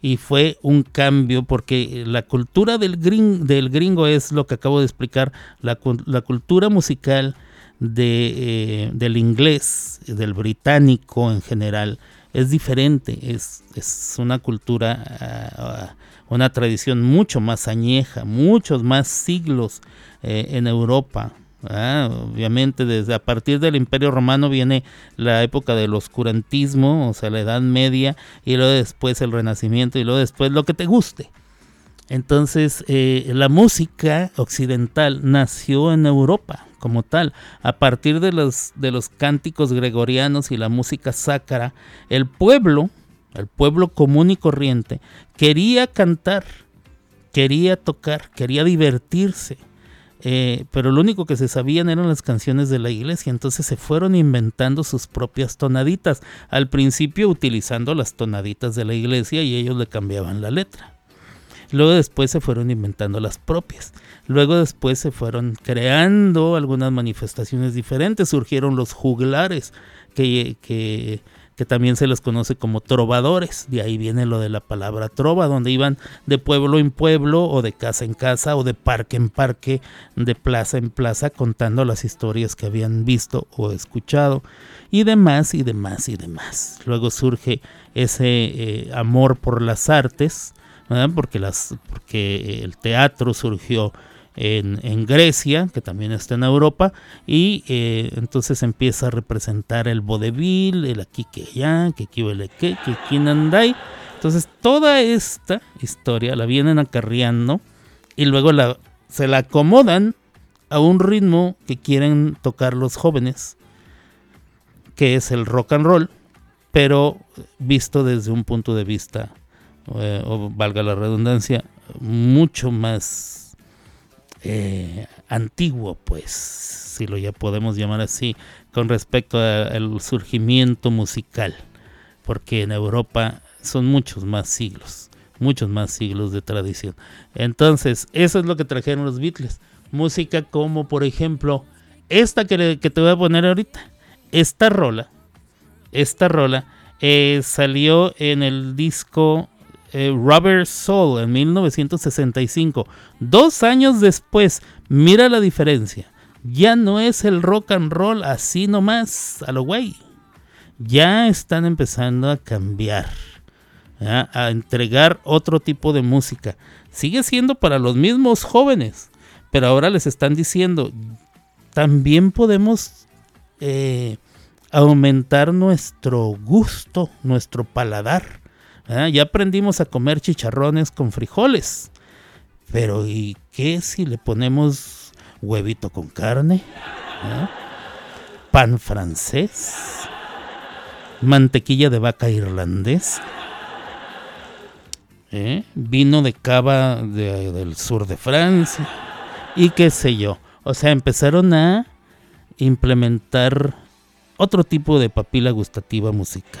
y fue un cambio porque la cultura del, gring, del gringo es lo que acabo de explicar, la cultura musical de, eh, del inglés, del británico en general, es diferente, es, es una cultura, ah, una tradición mucho más añeja, muchos más siglos eh, en Europa. Ah, obviamente desde a partir del Imperio Romano viene la época del oscurantismo, o sea, la Edad Media, y luego después el Renacimiento, y luego después lo que te guste. Entonces, eh, la música occidental nació en Europa como tal. A partir de los, de los cánticos gregorianos y la música sacra, el pueblo, el pueblo común y corriente, quería cantar, quería tocar, quería divertirse. Eh, pero lo único que se sabían eran las canciones de la iglesia, entonces se fueron inventando sus propias tonaditas, al principio utilizando las tonaditas de la iglesia y ellos le cambiaban la letra. Luego después se fueron inventando las propias. Luego después se fueron creando algunas manifestaciones diferentes. Surgieron los juglares que, que que también se les conoce como trovadores. De ahí viene lo de la palabra trova, donde iban de pueblo en pueblo o de casa en casa o de parque en parque, de plaza en plaza, contando las historias que habían visto o escuchado y demás y demás y demás. Luego surge ese eh, amor por las artes, porque, las, porque el teatro surgió en, Grecia, que también está en Europa, y eh, entonces empieza a representar el vodevil, el aquí que allá, que aquí huele que, que. Entonces toda esta historia la vienen acarreando y luego la, se la acomodan a un ritmo que quieren tocar los jóvenes, que es el rock and roll, pero visto desde un punto de vista, eh, o valga la redundancia, mucho más eh, antiguo, pues, si lo ya podemos llamar así, con respecto al surgimiento musical, porque en Europa son muchos más siglos, muchos más siglos de tradición. Entonces, eso es lo que trajeron los Beatles. Música como, por ejemplo, esta que, te voy a poner ahorita. Esta rola, esta rola eh, salió en el disco eh, Rubber Soul en 1965. Dos años después, mira la diferencia. Ya no es el rock and roll así nomás, a lo güey. Ya están empezando a cambiar, a entregar otro tipo de música. Sigue siendo para los mismos jóvenes, pero ahora les están diciendo, también podemos eh, aumentar nuestro gusto, nuestro paladar Ah, ya aprendimos a comer chicharrones con frijoles. Pero ¿y qué si le ponemos huevito con carne? ¿Ah? Pan francés. Mantequilla de vaca irlandés. ¿Eh? Vino de cava del sur de Francia. Y qué sé yo. O sea, empezaron a implementar otro tipo de papila gustativa musical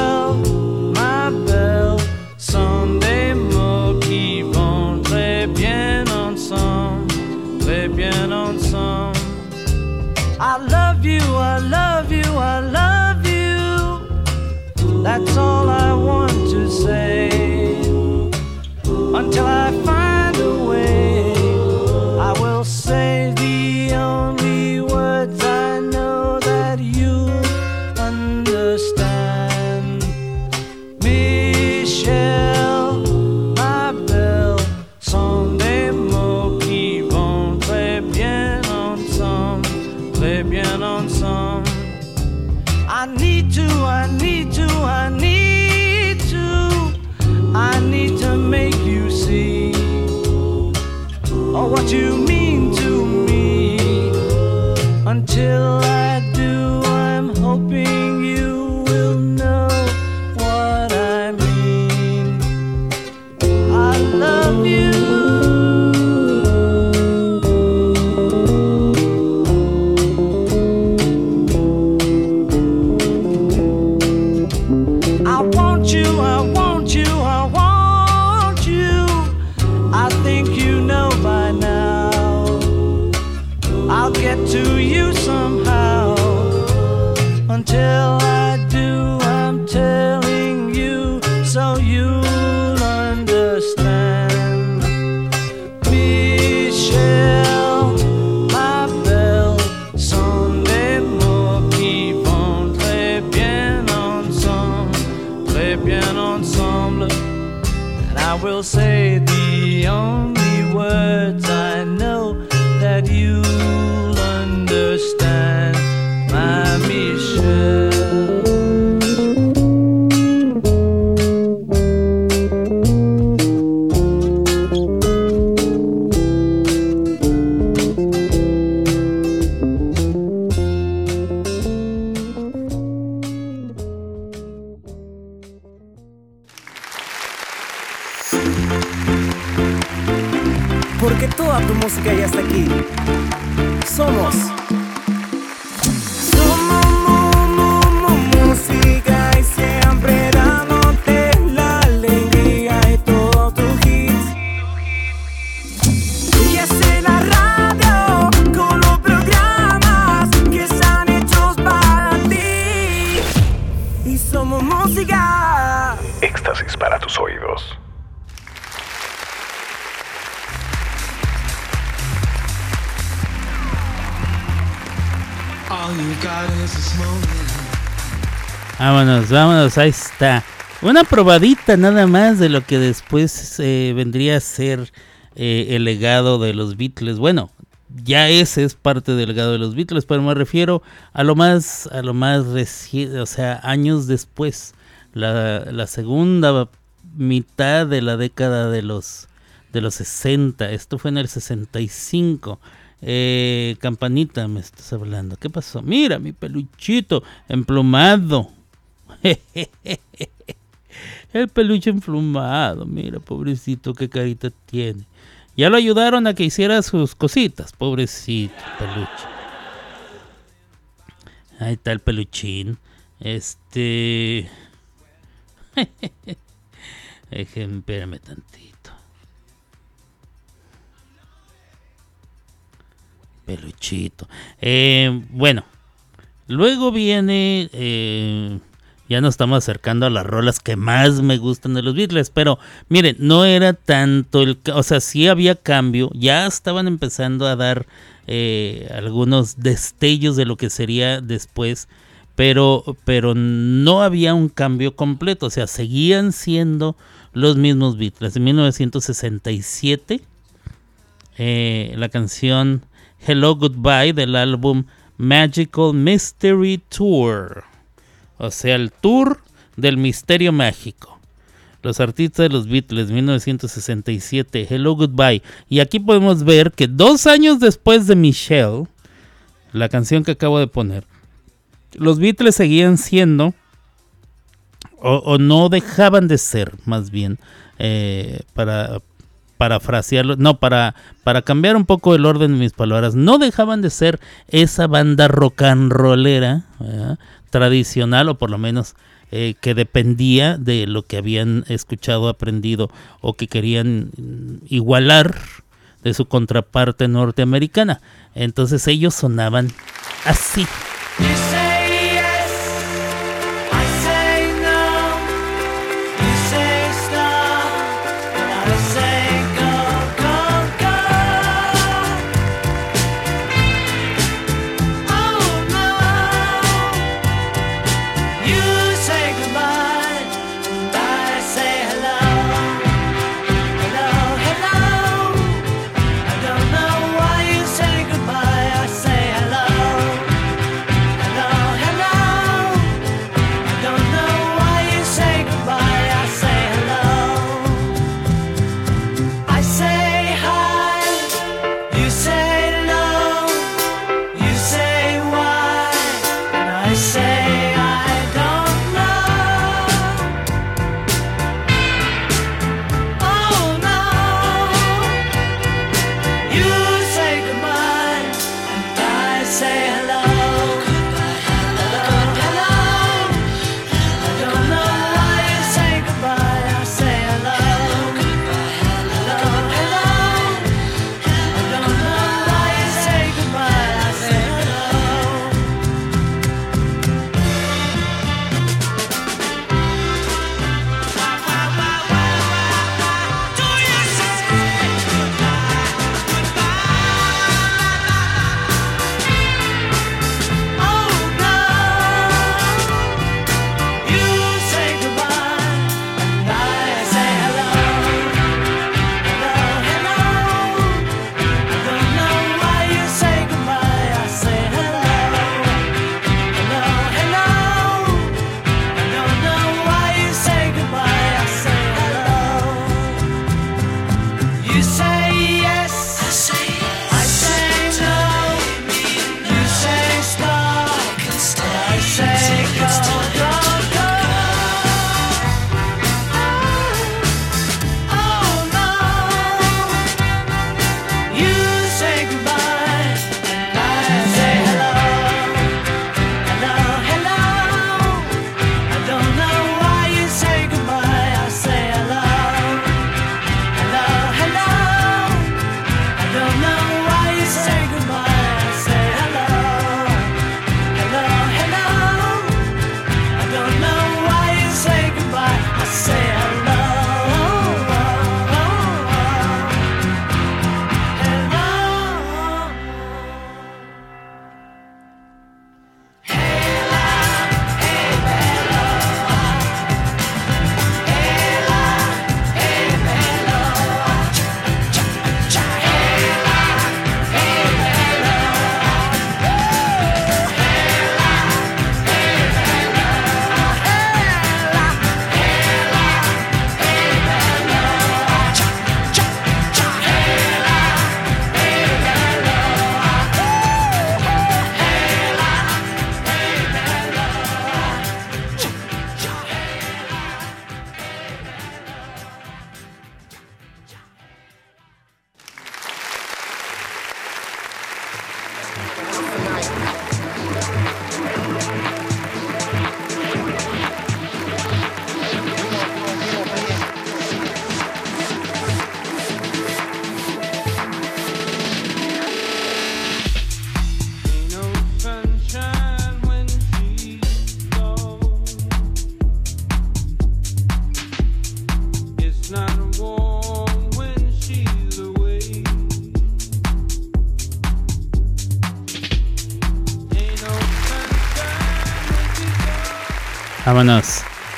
Una probadita nada más de lo que después eh, vendría a ser eh, el legado de los Beatles. Bueno, ya ese es parte del legado de los Beatles, pero me refiero a lo más, a lo más reciente, o sea, años después, la, segunda mitad de la década de los de los 60. Esto fue en el 65. Eh, campanita, me estás hablando. ¿Qué pasó? Mira mi peluchito emplumado. El peluche emplumado, mira, pobrecito, qué carita tiene. Ya lo ayudaron a que hiciera sus cositas, pobrecito peluche. Ahí está el peluchín. Este. Espérame tantito. Peluchito. Eh, bueno, luego viene. eh, ya nos estamos acercando a las rolas que más me gustan de los Beatles. Pero miren, no era tanto el. O sea, sí había cambio. Ya estaban empezando a dar eh, algunos destellos de lo que sería después. Pero, pero no había un cambio completo. O sea, seguían siendo los mismos Beatles. En 1967 eh, la canción Hello Goodbye del álbum Magical Mystery Tour. O sea, el tour del misterio mágico. Los artistas de los Beatles, 1967, Hello Goodbye. Y aquí podemos ver que dos años después de Michelle, la canción que acabo de poner, los Beatles seguían siendo, o, no dejaban de ser, más bien, eh, para parafrasearlo, no, para, para cambiar un poco el orden de mis palabras, no dejaban de ser esa banda rock and rollera ¿verdad? Tradicional, o por lo menos eh, que dependía de lo que habían escuchado, aprendido, o que querían mm, igualar de su contraparte norteamericana. Entonces ellos sonaban así.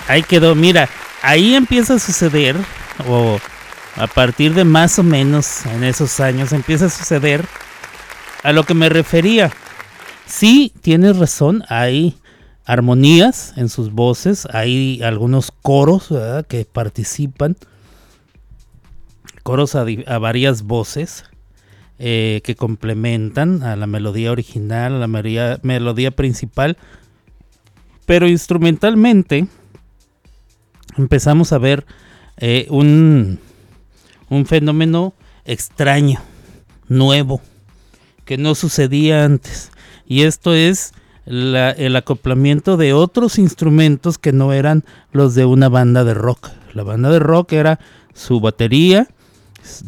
Ahí quedó. Mira, ahí empieza a suceder, o a partir de más o menos en esos años, empieza a suceder a lo que me refería. Sí, tienes razón, hay armonías en sus voces, hay algunos coros que participan, coros a, varias voces eh, que complementan a la melodía original, a la melodía principal, pero instrumentalmente empezamos a ver eh, un, un fenómeno extraño, nuevo, que no sucedía antes. Y esto es la- el acoplamiento de otros instrumentos que no eran los de una banda de rock. La banda de rock era su batería,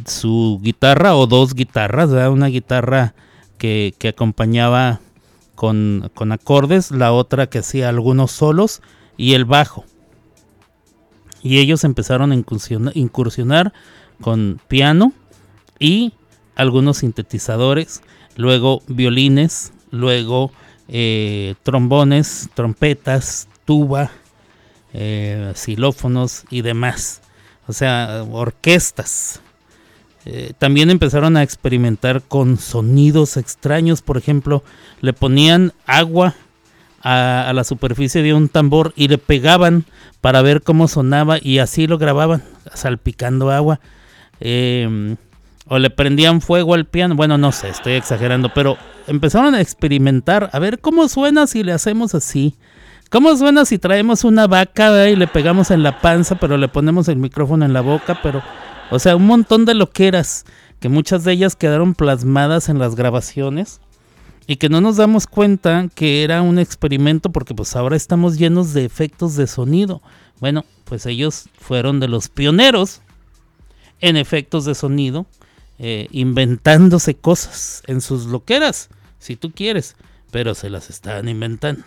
su guitarra o dos guitarras, ¿verdad? una guitarra que, que acompañaba con, con acordes, la otra que hacía algunos solos y el bajo. Y ellos empezaron a incursiona- incursionar con piano y algunos sintetizadores, luego violines, luego eh, trombones, trompetas, tuba, eh, xilófonos y demás. O sea, orquestas. Eh, también empezaron a experimentar con sonidos extraños. Por ejemplo, le ponían agua a, la superficie de un tambor y le pegaban para ver cómo sonaba y así lo grababan, salpicando agua. Eh, o le prendían fuego al piano. Bueno, no sé, estoy exagerando, pero empezaron a experimentar a ver cómo suena si le hacemos así. ¿Cómo suena si traemos una vaca ¿verdad? y le pegamos en la panza, pero le ponemos el micrófono en la boca? Pero, o sea, un montón de loqueras que muchas de ellas quedaron plasmadas en las grabaciones y que no nos damos cuenta que era un experimento porque pues ahora estamos llenos de efectos de sonido. Bueno, pues ellos fueron de los pioneros en efectos de sonido, eh, inventándose cosas en sus loqueras, si tú quieres, pero se las estaban inventando.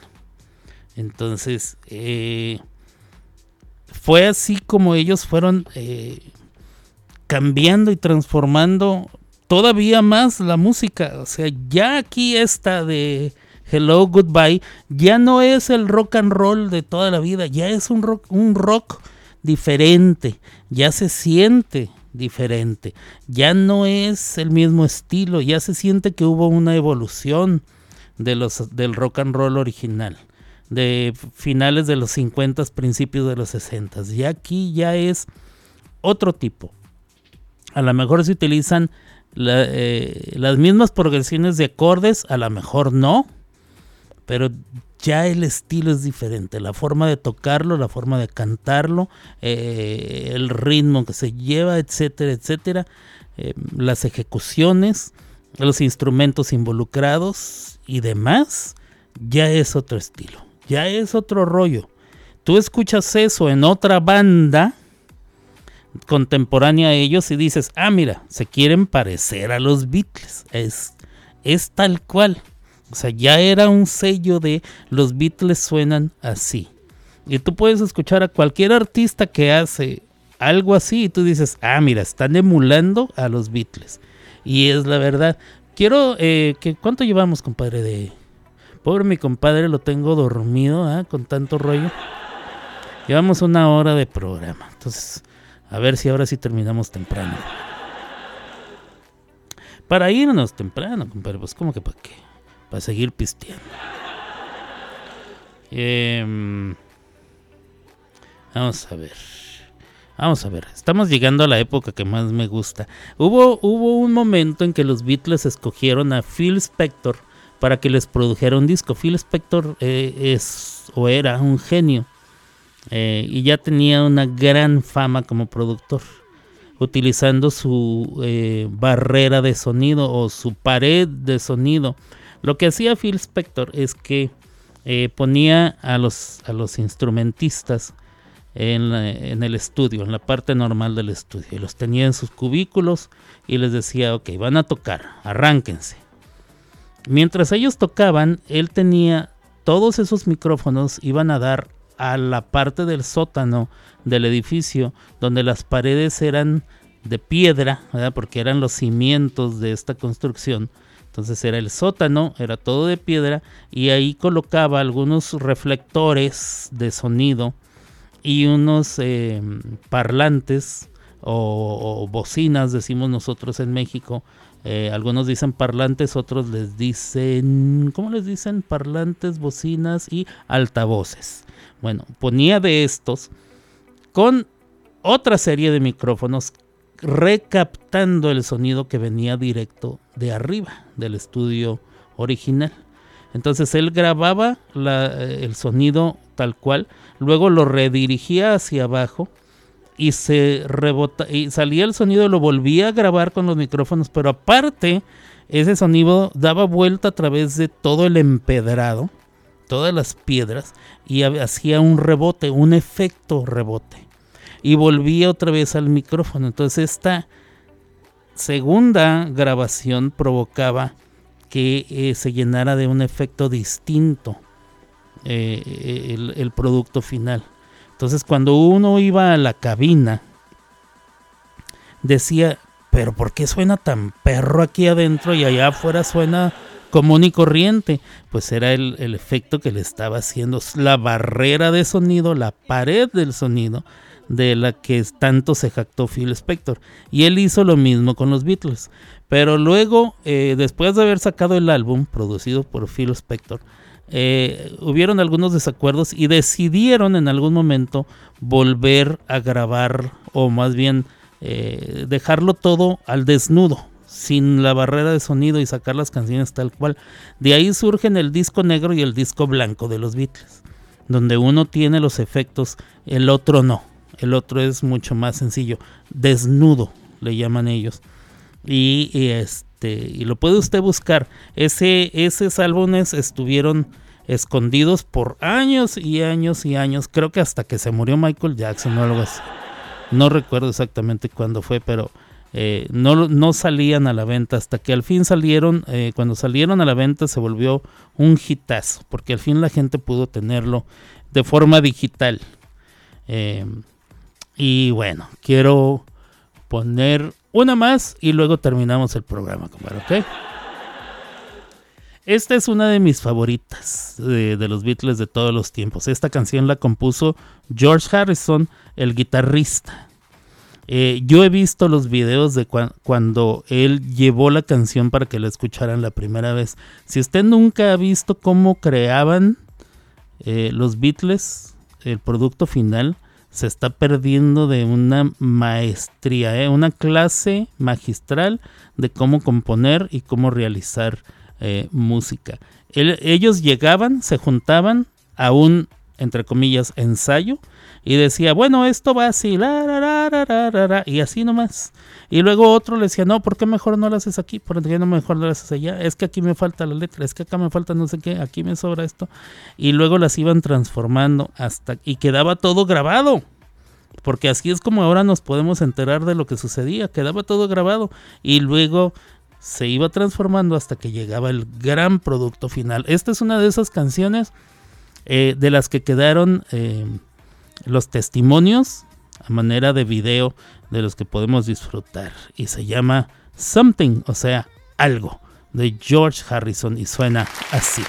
Entonces, eh, fue así como ellos fueron eh, cambiando y transformando todavía más la música. O sea, ya aquí esta de Hello Goodbye ya no es el rock and roll de toda la vida, ya es un rock, un rock diferente, ya se siente diferente, ya no es el mismo estilo, ya se siente que hubo una evolución de los, del rock and roll original, de finales de los 50, principios de los 60. Ya aquí ya es otro tipo. A lo mejor se utilizan eh, las mismas progresiones de acordes, a lo mejor no, pero ya el estilo es diferente, la forma de tocarlo, la forma de cantarlo, eh, el ritmo que se lleva, etcétera, etcétera, eh, las ejecuciones, los instrumentos involucrados y demás, ya es otro estilo, ya es otro rollo. Tú escuchas eso en otra banda contemporánea a ellos y dices, ah, mira, se quieren parecer a los Beatles, es, es tal cual. O sea, ya era un sello de los Beatles suenan así. Y tú puedes escuchar a cualquier artista que hace algo así y tú dices, ah, mira, están emulando a los Beatles. Y es la verdad. Quiero, eh, que, ¿cuánto llevamos, compadre? De... Pobre mi compadre, lo tengo dormido, ¿ah? Con tanto rollo. Llevamos una hora de programa. Entonces, a ver si ahora sí terminamos temprano. Para irnos temprano, compadre, pues como que para qué para seguir pisteando. Em, vamos a ver. Vamos a ver. Estamos llegando a la época que más me gusta. Hubo, hubo un momento en que los Beatles escogieron a Phil Spector para que les produjera un disco. Phil Spector eh, es o era un genio eh, y ya tenía una gran fama como productor utilizando su eh, barrera de sonido o su pared de sonido. Lo que hacía Phil Spector es que eh, ponía a los, a los instrumentistas en, en el estudio, en la parte normal del estudio, y los tenía en sus cubículos y les decía, ok, van a tocar, arránquense. Mientras ellos tocaban, él tenía todos esos micrófonos, iban a dar a la parte del sótano del edificio, donde las paredes eran de piedra, porque eran los cimientos de esta construcción, Entonces era el sótano, era todo de piedra y ahí colocaba algunos reflectores de sonido y unos eh, parlantes o, o bocinas, decimos nosotros en México, eh, algunos dicen parlantes, otros les dicen, ¿cómo les dicen? Parlantes, bocinas y altavoces. Bueno, ponía de estos con otra serie de micrófonos recaptando el sonido que venía directo de arriba del estudio original. Entonces él grababa eh, el sonido tal cual, luego lo redirigía hacia abajo y se rebota y salía el sonido lo volvía a grabar con los micrófonos, pero aparte ese sonido daba vuelta a través de todo el empedrado, todas las piedras y hacía un rebote, un efecto rebote y volvía otra vez al micrófono. Entonces esta segunda grabación provocaba que eh, se llenara de un efecto distinto eh, el producto final. Entonces cuando uno iba a la cabina, decía, pero ¿por qué suena tan perro aquí adentro y allá afuera suena común y corriente? Pues era el, efecto que le estaba haciendo la barrera de sonido, la pared del sonido de la que tanto se jactó Phil Spector. Y él hizo lo mismo con los Beatles. Pero luego, eh, después de haber sacado el álbum producido por Phil Spector, eh, hubieron algunos desacuerdos y decidieron en algún momento volver a grabar o más bien eh, dejarlo todo al desnudo, sin la barrera de sonido y sacar las canciones tal cual. De ahí surgen el disco negro y el disco blanco de los Beatles, donde uno tiene los efectos, el otro no. El otro es mucho más sencillo, desnudo le llaman ellos. Y, y este y lo puede usted buscar. Ese, esos álbumes estuvieron escondidos por años y años y años. Creo que hasta que se murió Michael Jackson o algo así. No recuerdo exactamente cuándo fue, pero eh, no, no, salían a la venta. Hasta que al fin salieron, eh, cuando salieron a la venta se volvió un hitazo, porque al fin la gente pudo tenerlo de forma digital. Eh, y bueno, quiero poner una más y luego terminamos el programa, ¿ok? Esta es una de mis favoritas de, los Beatles de todos los tiempos. Esta canción la compuso George Harrison, el guitarrista. Eh, yo he visto los videos de cuando él llevó la canción para que la escucharan la primera vez. Si usted nunca ha visto cómo creaban eh, los Beatles el producto final, se está perdiendo de una maestría, ¿eh? una clase magistral de cómo componer y cómo realizar música. ellos llegaban, se juntaban a un, entre comillas, ensayo y decía, bueno, esto va así, y así nomás. Y luego otro le decía, no, ¿por qué mejor no lo haces aquí? ¿Por qué no mejor lo haces allá? Es que aquí me falta la letra, es que acá me falta no sé qué, aquí me sobra esto. Y luego las iban transformando hasta... Y quedaba todo grabado. Porque así es como ahora nos podemos enterar de lo que sucedía. Quedaba todo grabado. Y luego se iba transformando hasta que llegaba el gran producto final. Esta es una de esas canciones eh, de las que quedaron eh, los testimonios a manera de video de los que podemos disfrutar. Y se llama Something, o sea, algo, de George Harrison y suena así.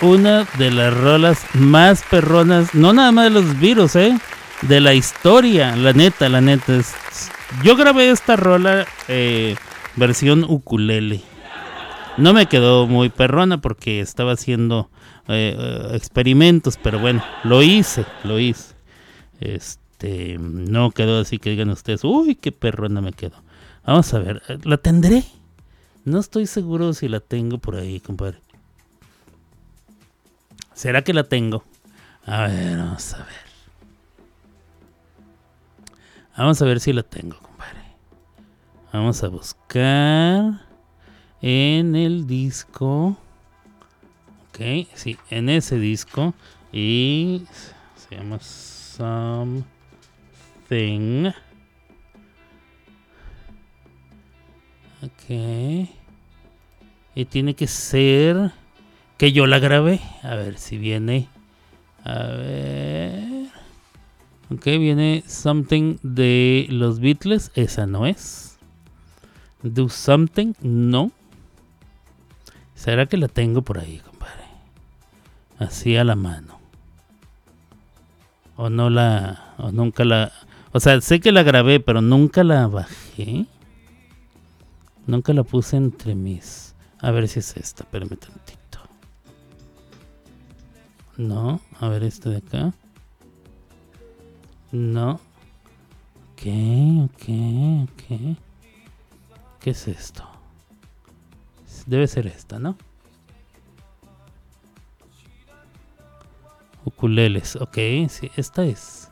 Una de las rolas más perronas, no nada más de los virus, ¿eh? De la historia, la neta, la neta. es- yo grabé esta rola eh, versión ukulele. No me quedó muy perrona porque estaba haciendo eh, eh, experimentos, pero bueno, lo hice, lo hice. Este, no quedó así que digan ustedes, uy, qué perrona me quedó. Vamos a ver, eh, ¿la tendré? No estoy seguro si la tengo por ahí, compadre. ¿Será que la tengo? A ver, vamos a ver. Vamos a ver si la tengo, compadre. Vamos a buscar en el disco. Ok, sí, en ese disco. Y se llama Something. Ok. Y tiene que ser que yo la grabé. A ver si viene. A ver. Ok, viene Something de los Beatles. Esa no es. Do Something. No. ¿Será que la tengo por ahí, compadre? Así a la mano. O no la. O nunca la. O sea, sé que la grabé, pero nunca la bajé. Nunca la puse entre mis. A ver si es esta. Tantito. No. A ver este de acá. No. Ok, ok, ok. ¿Qué es esto? Debe ser esta, ¿no? Ukuleles, ok, sí, esta es.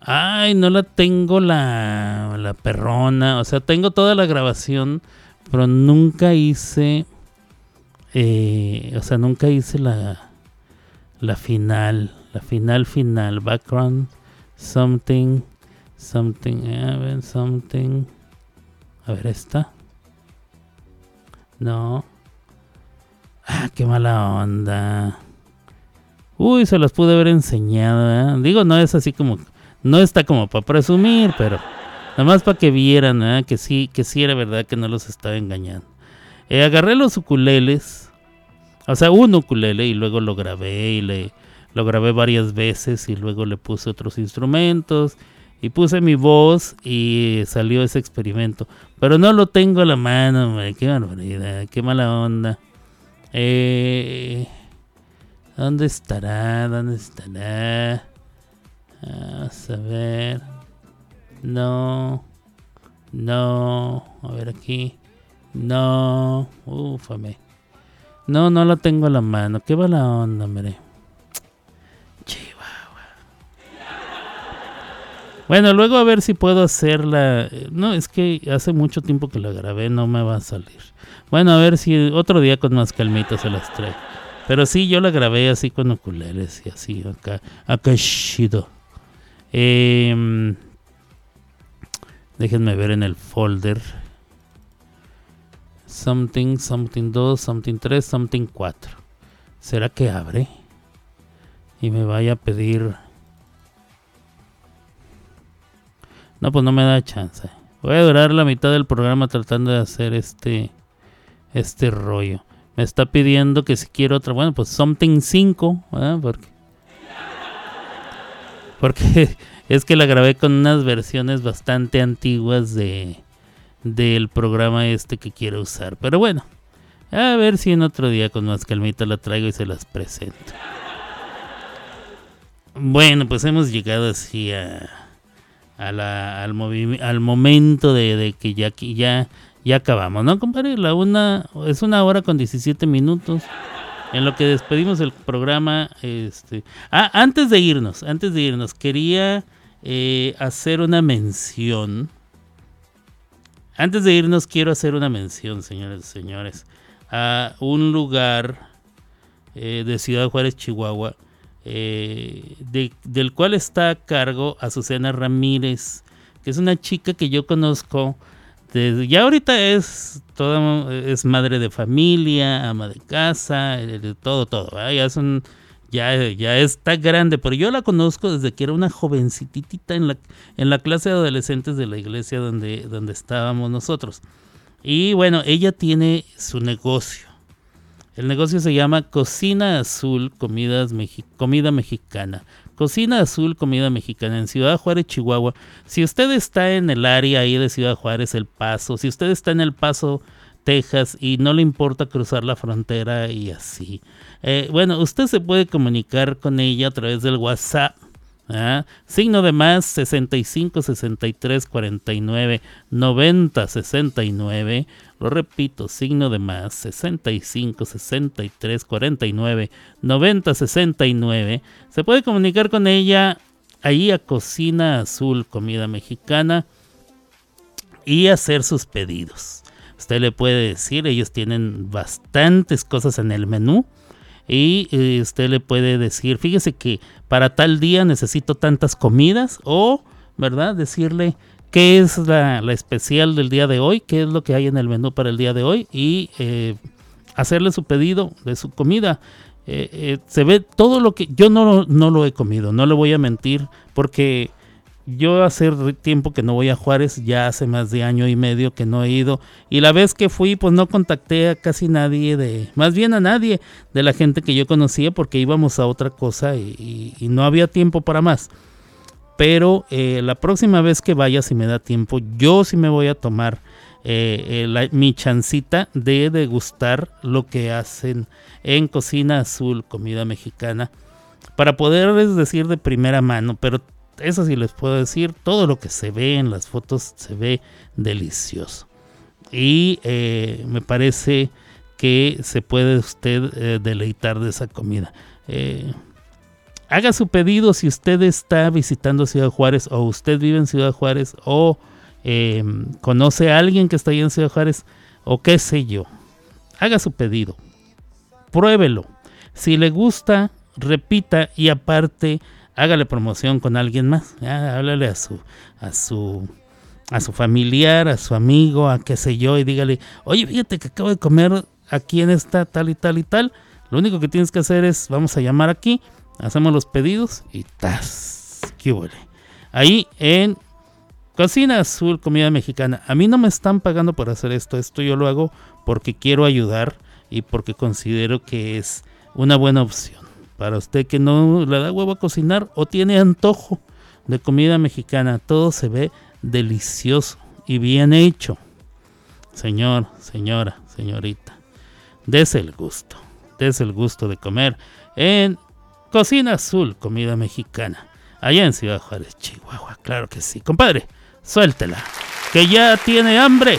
Ay, no la tengo la, la perrona. O sea, tengo toda la grabación, pero nunca hice. Eh, o sea, nunca hice la, la final. La final, final. Background, something, something, a ver, something. A ver, esta. No. Ah, qué mala onda. Uy, se las pude haber enseñado. ¿eh? Digo, no es así como. No está como para presumir, pero. Nada más para que vieran ¿eh? que sí, que sí era verdad que no los estaba engañando. Eh, agarré los ukuleles. O sea, un ukulele y luego lo grabé y le lo grabé varias veces y luego le puse otros instrumentos y puse mi voz y salió ese experimento. Pero no lo tengo a la mano, hombre, qué barbaridad, qué mala onda. Eh, ¿Dónde estará? ¿Dónde estará? A ver. No. No. A ver aquí. No. Ufame. No, no la tengo a la mano. Qué mala onda, hombre. Chihuahua. Bueno, luego a ver si puedo hacerla. No, es que hace mucho tiempo que la grabé, no me va a salir. Bueno, a ver si otro día con más calmita se las trae. Pero sí, yo la grabé así con oculares y así, acá, acá chido. Em, déjenme ver en el folder. Something, something 2, something 3, something 4. ¿Será que abre? Y me vaya a pedir No, pues no me da chance. Voy a durar la mitad del programa tratando de hacer este este rollo. Me está pidiendo que si quiero otra, bueno, pues Something 5, Porque porque es que la grabé con unas versiones bastante antiguas de del programa este que quiero usar. Pero bueno, a ver si en otro día con más calmita la traigo y se las presento. Bueno, pues hemos llegado así a al, al momento de, que ya, ya, ya acabamos, ¿no, compadre? La una, es una hora con 17 minutos. En lo que despedimos el programa, este... Ah, antes de irnos, antes de irnos, quería eh, hacer una mención. Antes de irnos, quiero hacer una mención, señores y señores, a un lugar eh, de Ciudad Juárez, Chihuahua, eh, del cual está a cargo Azucena Ramírez, que es una chica que yo conozco. Desde, ya ahorita es toda es madre de familia, ama de casa, todo, todo. Ya, son, ya, ya está grande, pero yo la conozco desde que era una jovencitita en la, en la clase de adolescentes de la iglesia donde, donde estábamos nosotros. Y bueno, ella tiene su negocio. El negocio se llama Cocina Azul Comidas Comida Mexicana. Cocina Azul Comida Mexicana en Ciudad Juárez, Chihuahua. Si usted está en el área ahí de Ciudad Juárez, El Paso, si usted está en El Paso, Texas y no le importa cruzar la frontera y así. Eh, bueno, usted se puede comunicar con ella a través del WhatsApp ¿Ah? Signo de más 65 63 49 90 69. Lo repito, signo de más 65 63 49 90 69. Se puede comunicar con ella ahí a Cocina Azul Comida Mexicana y hacer sus pedidos. Usted le puede decir, ellos tienen bastantes cosas en el menú y eh, usted le puede decir, fíjese que para tal día necesito tantas comidas o, ¿verdad? Decirle qué es la, especial del día de hoy, qué es lo que hay en el menú para el día de hoy y eh, hacerle su pedido de su comida. Eh, se ve todo lo que yo no, no lo he comido, no le voy a mentir, porque yo hace tiempo que no voy a Juárez, ya hace más de año y medio que no he ido. Y la vez que fui, pues no contacté a casi nadie de, más bien a nadie de la gente que yo conocía porque íbamos a otra cosa y, no había tiempo para más. Pero eh, la próxima vez que vaya, si me da tiempo, yo sí me voy a tomar eh, mi chancita de degustar lo que hacen en Cocina Azul, comida mexicana, para poderles decir de primera mano, pero eso sí les puedo decir, todo lo que se ve en las fotos se ve delicioso. Y eh, me parece que se puede usted eh, deleitar de esa comida. Eh, haga su pedido si usted está visitando Ciudad Juárez o usted vive en Ciudad Juárez o conoce a alguien que está ahí en Ciudad Juárez o qué sé yo. Haga su pedido. Pruébelo. Si le gusta, repita y aparte hágale promoción con alguien más. háblale a su, a su, a su familiar, a su amigo, a qué sé yo, y dígale, oye, fíjate que acabo de comer aquí en esta tal y tal y tal. Lo único que tienes que hacer es, vamos a llamar aquí, hacemos los pedidos y ¡tas! ¡Qué huele! Ahí en Cocina Azul, comida mexicana. A mí no me están pagando por hacer esto. Esto yo lo hago porque quiero ayudar y porque considero que es una buena opción. Para usted que no le da huevo a cocinar o tiene antojo de comida mexicana, todo se ve delicioso y bien hecho. Señor, señora, señorita, dese el gusto, dese el gusto de comer en Cocina Azul, comida mexicana, allá en Ciudad Juárez, Chihuahua. Claro que sí, compadre, suéltela, que ya tiene hambre.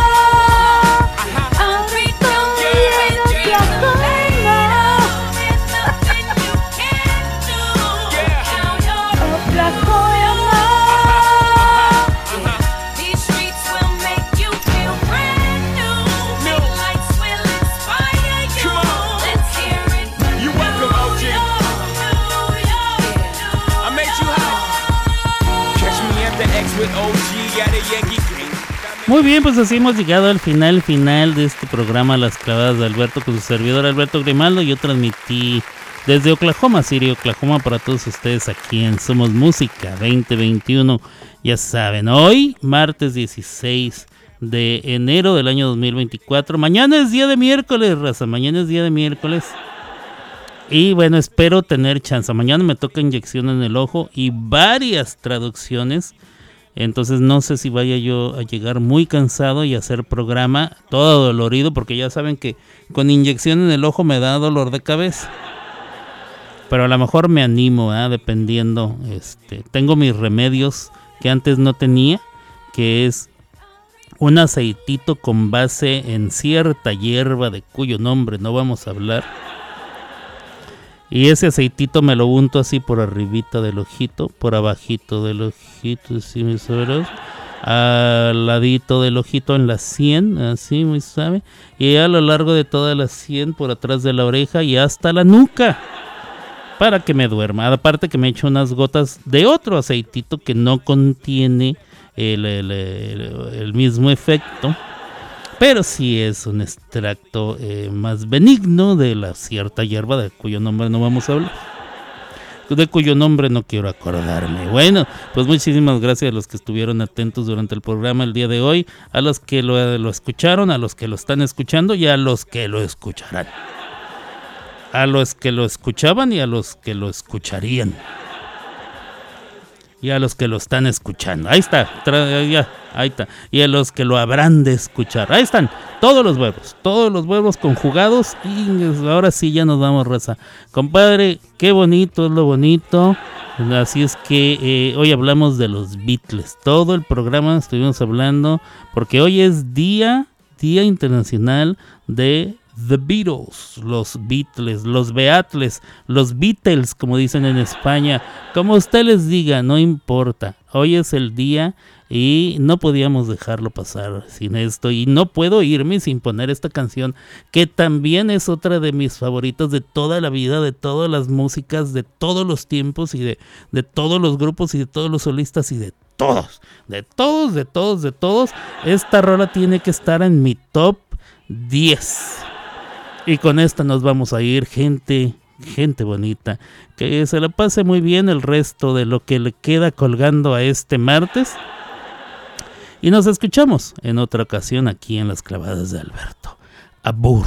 Muy bien, pues así hemos llegado al final final de este programa Las Clavadas de Alberto con su servidor Alberto Grimaldo. Yo transmití desde Oklahoma City, Oklahoma para todos ustedes aquí en Somos Música 2021. Ya saben, hoy martes 16 de enero del año 2024. Mañana es día de miércoles, raza. Mañana es día de miércoles. Y bueno, espero tener chance. Mañana me toca inyección en el ojo y varias traducciones. Entonces no sé si vaya yo a llegar muy cansado y hacer programa todo dolorido, porque ya saben que con inyección en el ojo me da dolor de cabeza. Pero a lo mejor me animo, ¿ah? dependiendo. Este, tengo mis remedios que antes no tenía, que es un aceitito con base en cierta hierba de cuyo nombre no vamos a hablar. Y ese aceitito me lo unto así por arribita del ojito, por abajito del ojito, así muy sabroso. Al ladito del ojito en la sien, así muy suave. Y a lo largo de toda la sien, por atrás de la oreja y hasta la nuca. Para que me duerma. Aparte que me echo unas gotas de otro aceitito que no contiene el mismo efecto. Pero sí es un extracto eh, más benigno de la cierta hierba de cuyo nombre no vamos a hablar. De cuyo nombre no quiero acordarme. Bueno, pues muchísimas gracias a los que estuvieron atentos durante el programa el día de hoy, a los que lo, lo escucharon, a los que lo están escuchando y a los que lo escucharán. A los que lo escuchaban y a los que lo escucharían. Y a los que lo están escuchando. Ahí está. ahí está. Y a los que lo habrán de escuchar. Ahí están. Todos los huevos. Todos los huevos conjugados. Y ahora sí ya nos damos raza. Compadre, qué bonito es lo bonito. Así es que eh, hoy hablamos de los Beatles. Todo el programa estuvimos hablando. Porque hoy es día, día internacional de The Beatles, los Beatles, los Beatles, los Beatles, como dicen en España. Como usted les diga, no importa. Hoy es el día y no podíamos dejarlo pasar sin esto. Y no puedo irme sin poner esta canción, que también es otra de mis favoritas de toda la vida, de todas las músicas, de todos los tiempos y de, de todos los grupos y de todos los solistas y de todos, de todos, de todos, de todos. Esta rola tiene que estar en mi top 10. Y con esta nos vamos a ir, gente, gente bonita. Que se la pase muy bien el resto de lo que le queda colgando a este martes. Y nos escuchamos en otra ocasión aquí en las clavadas de Alberto. Abur.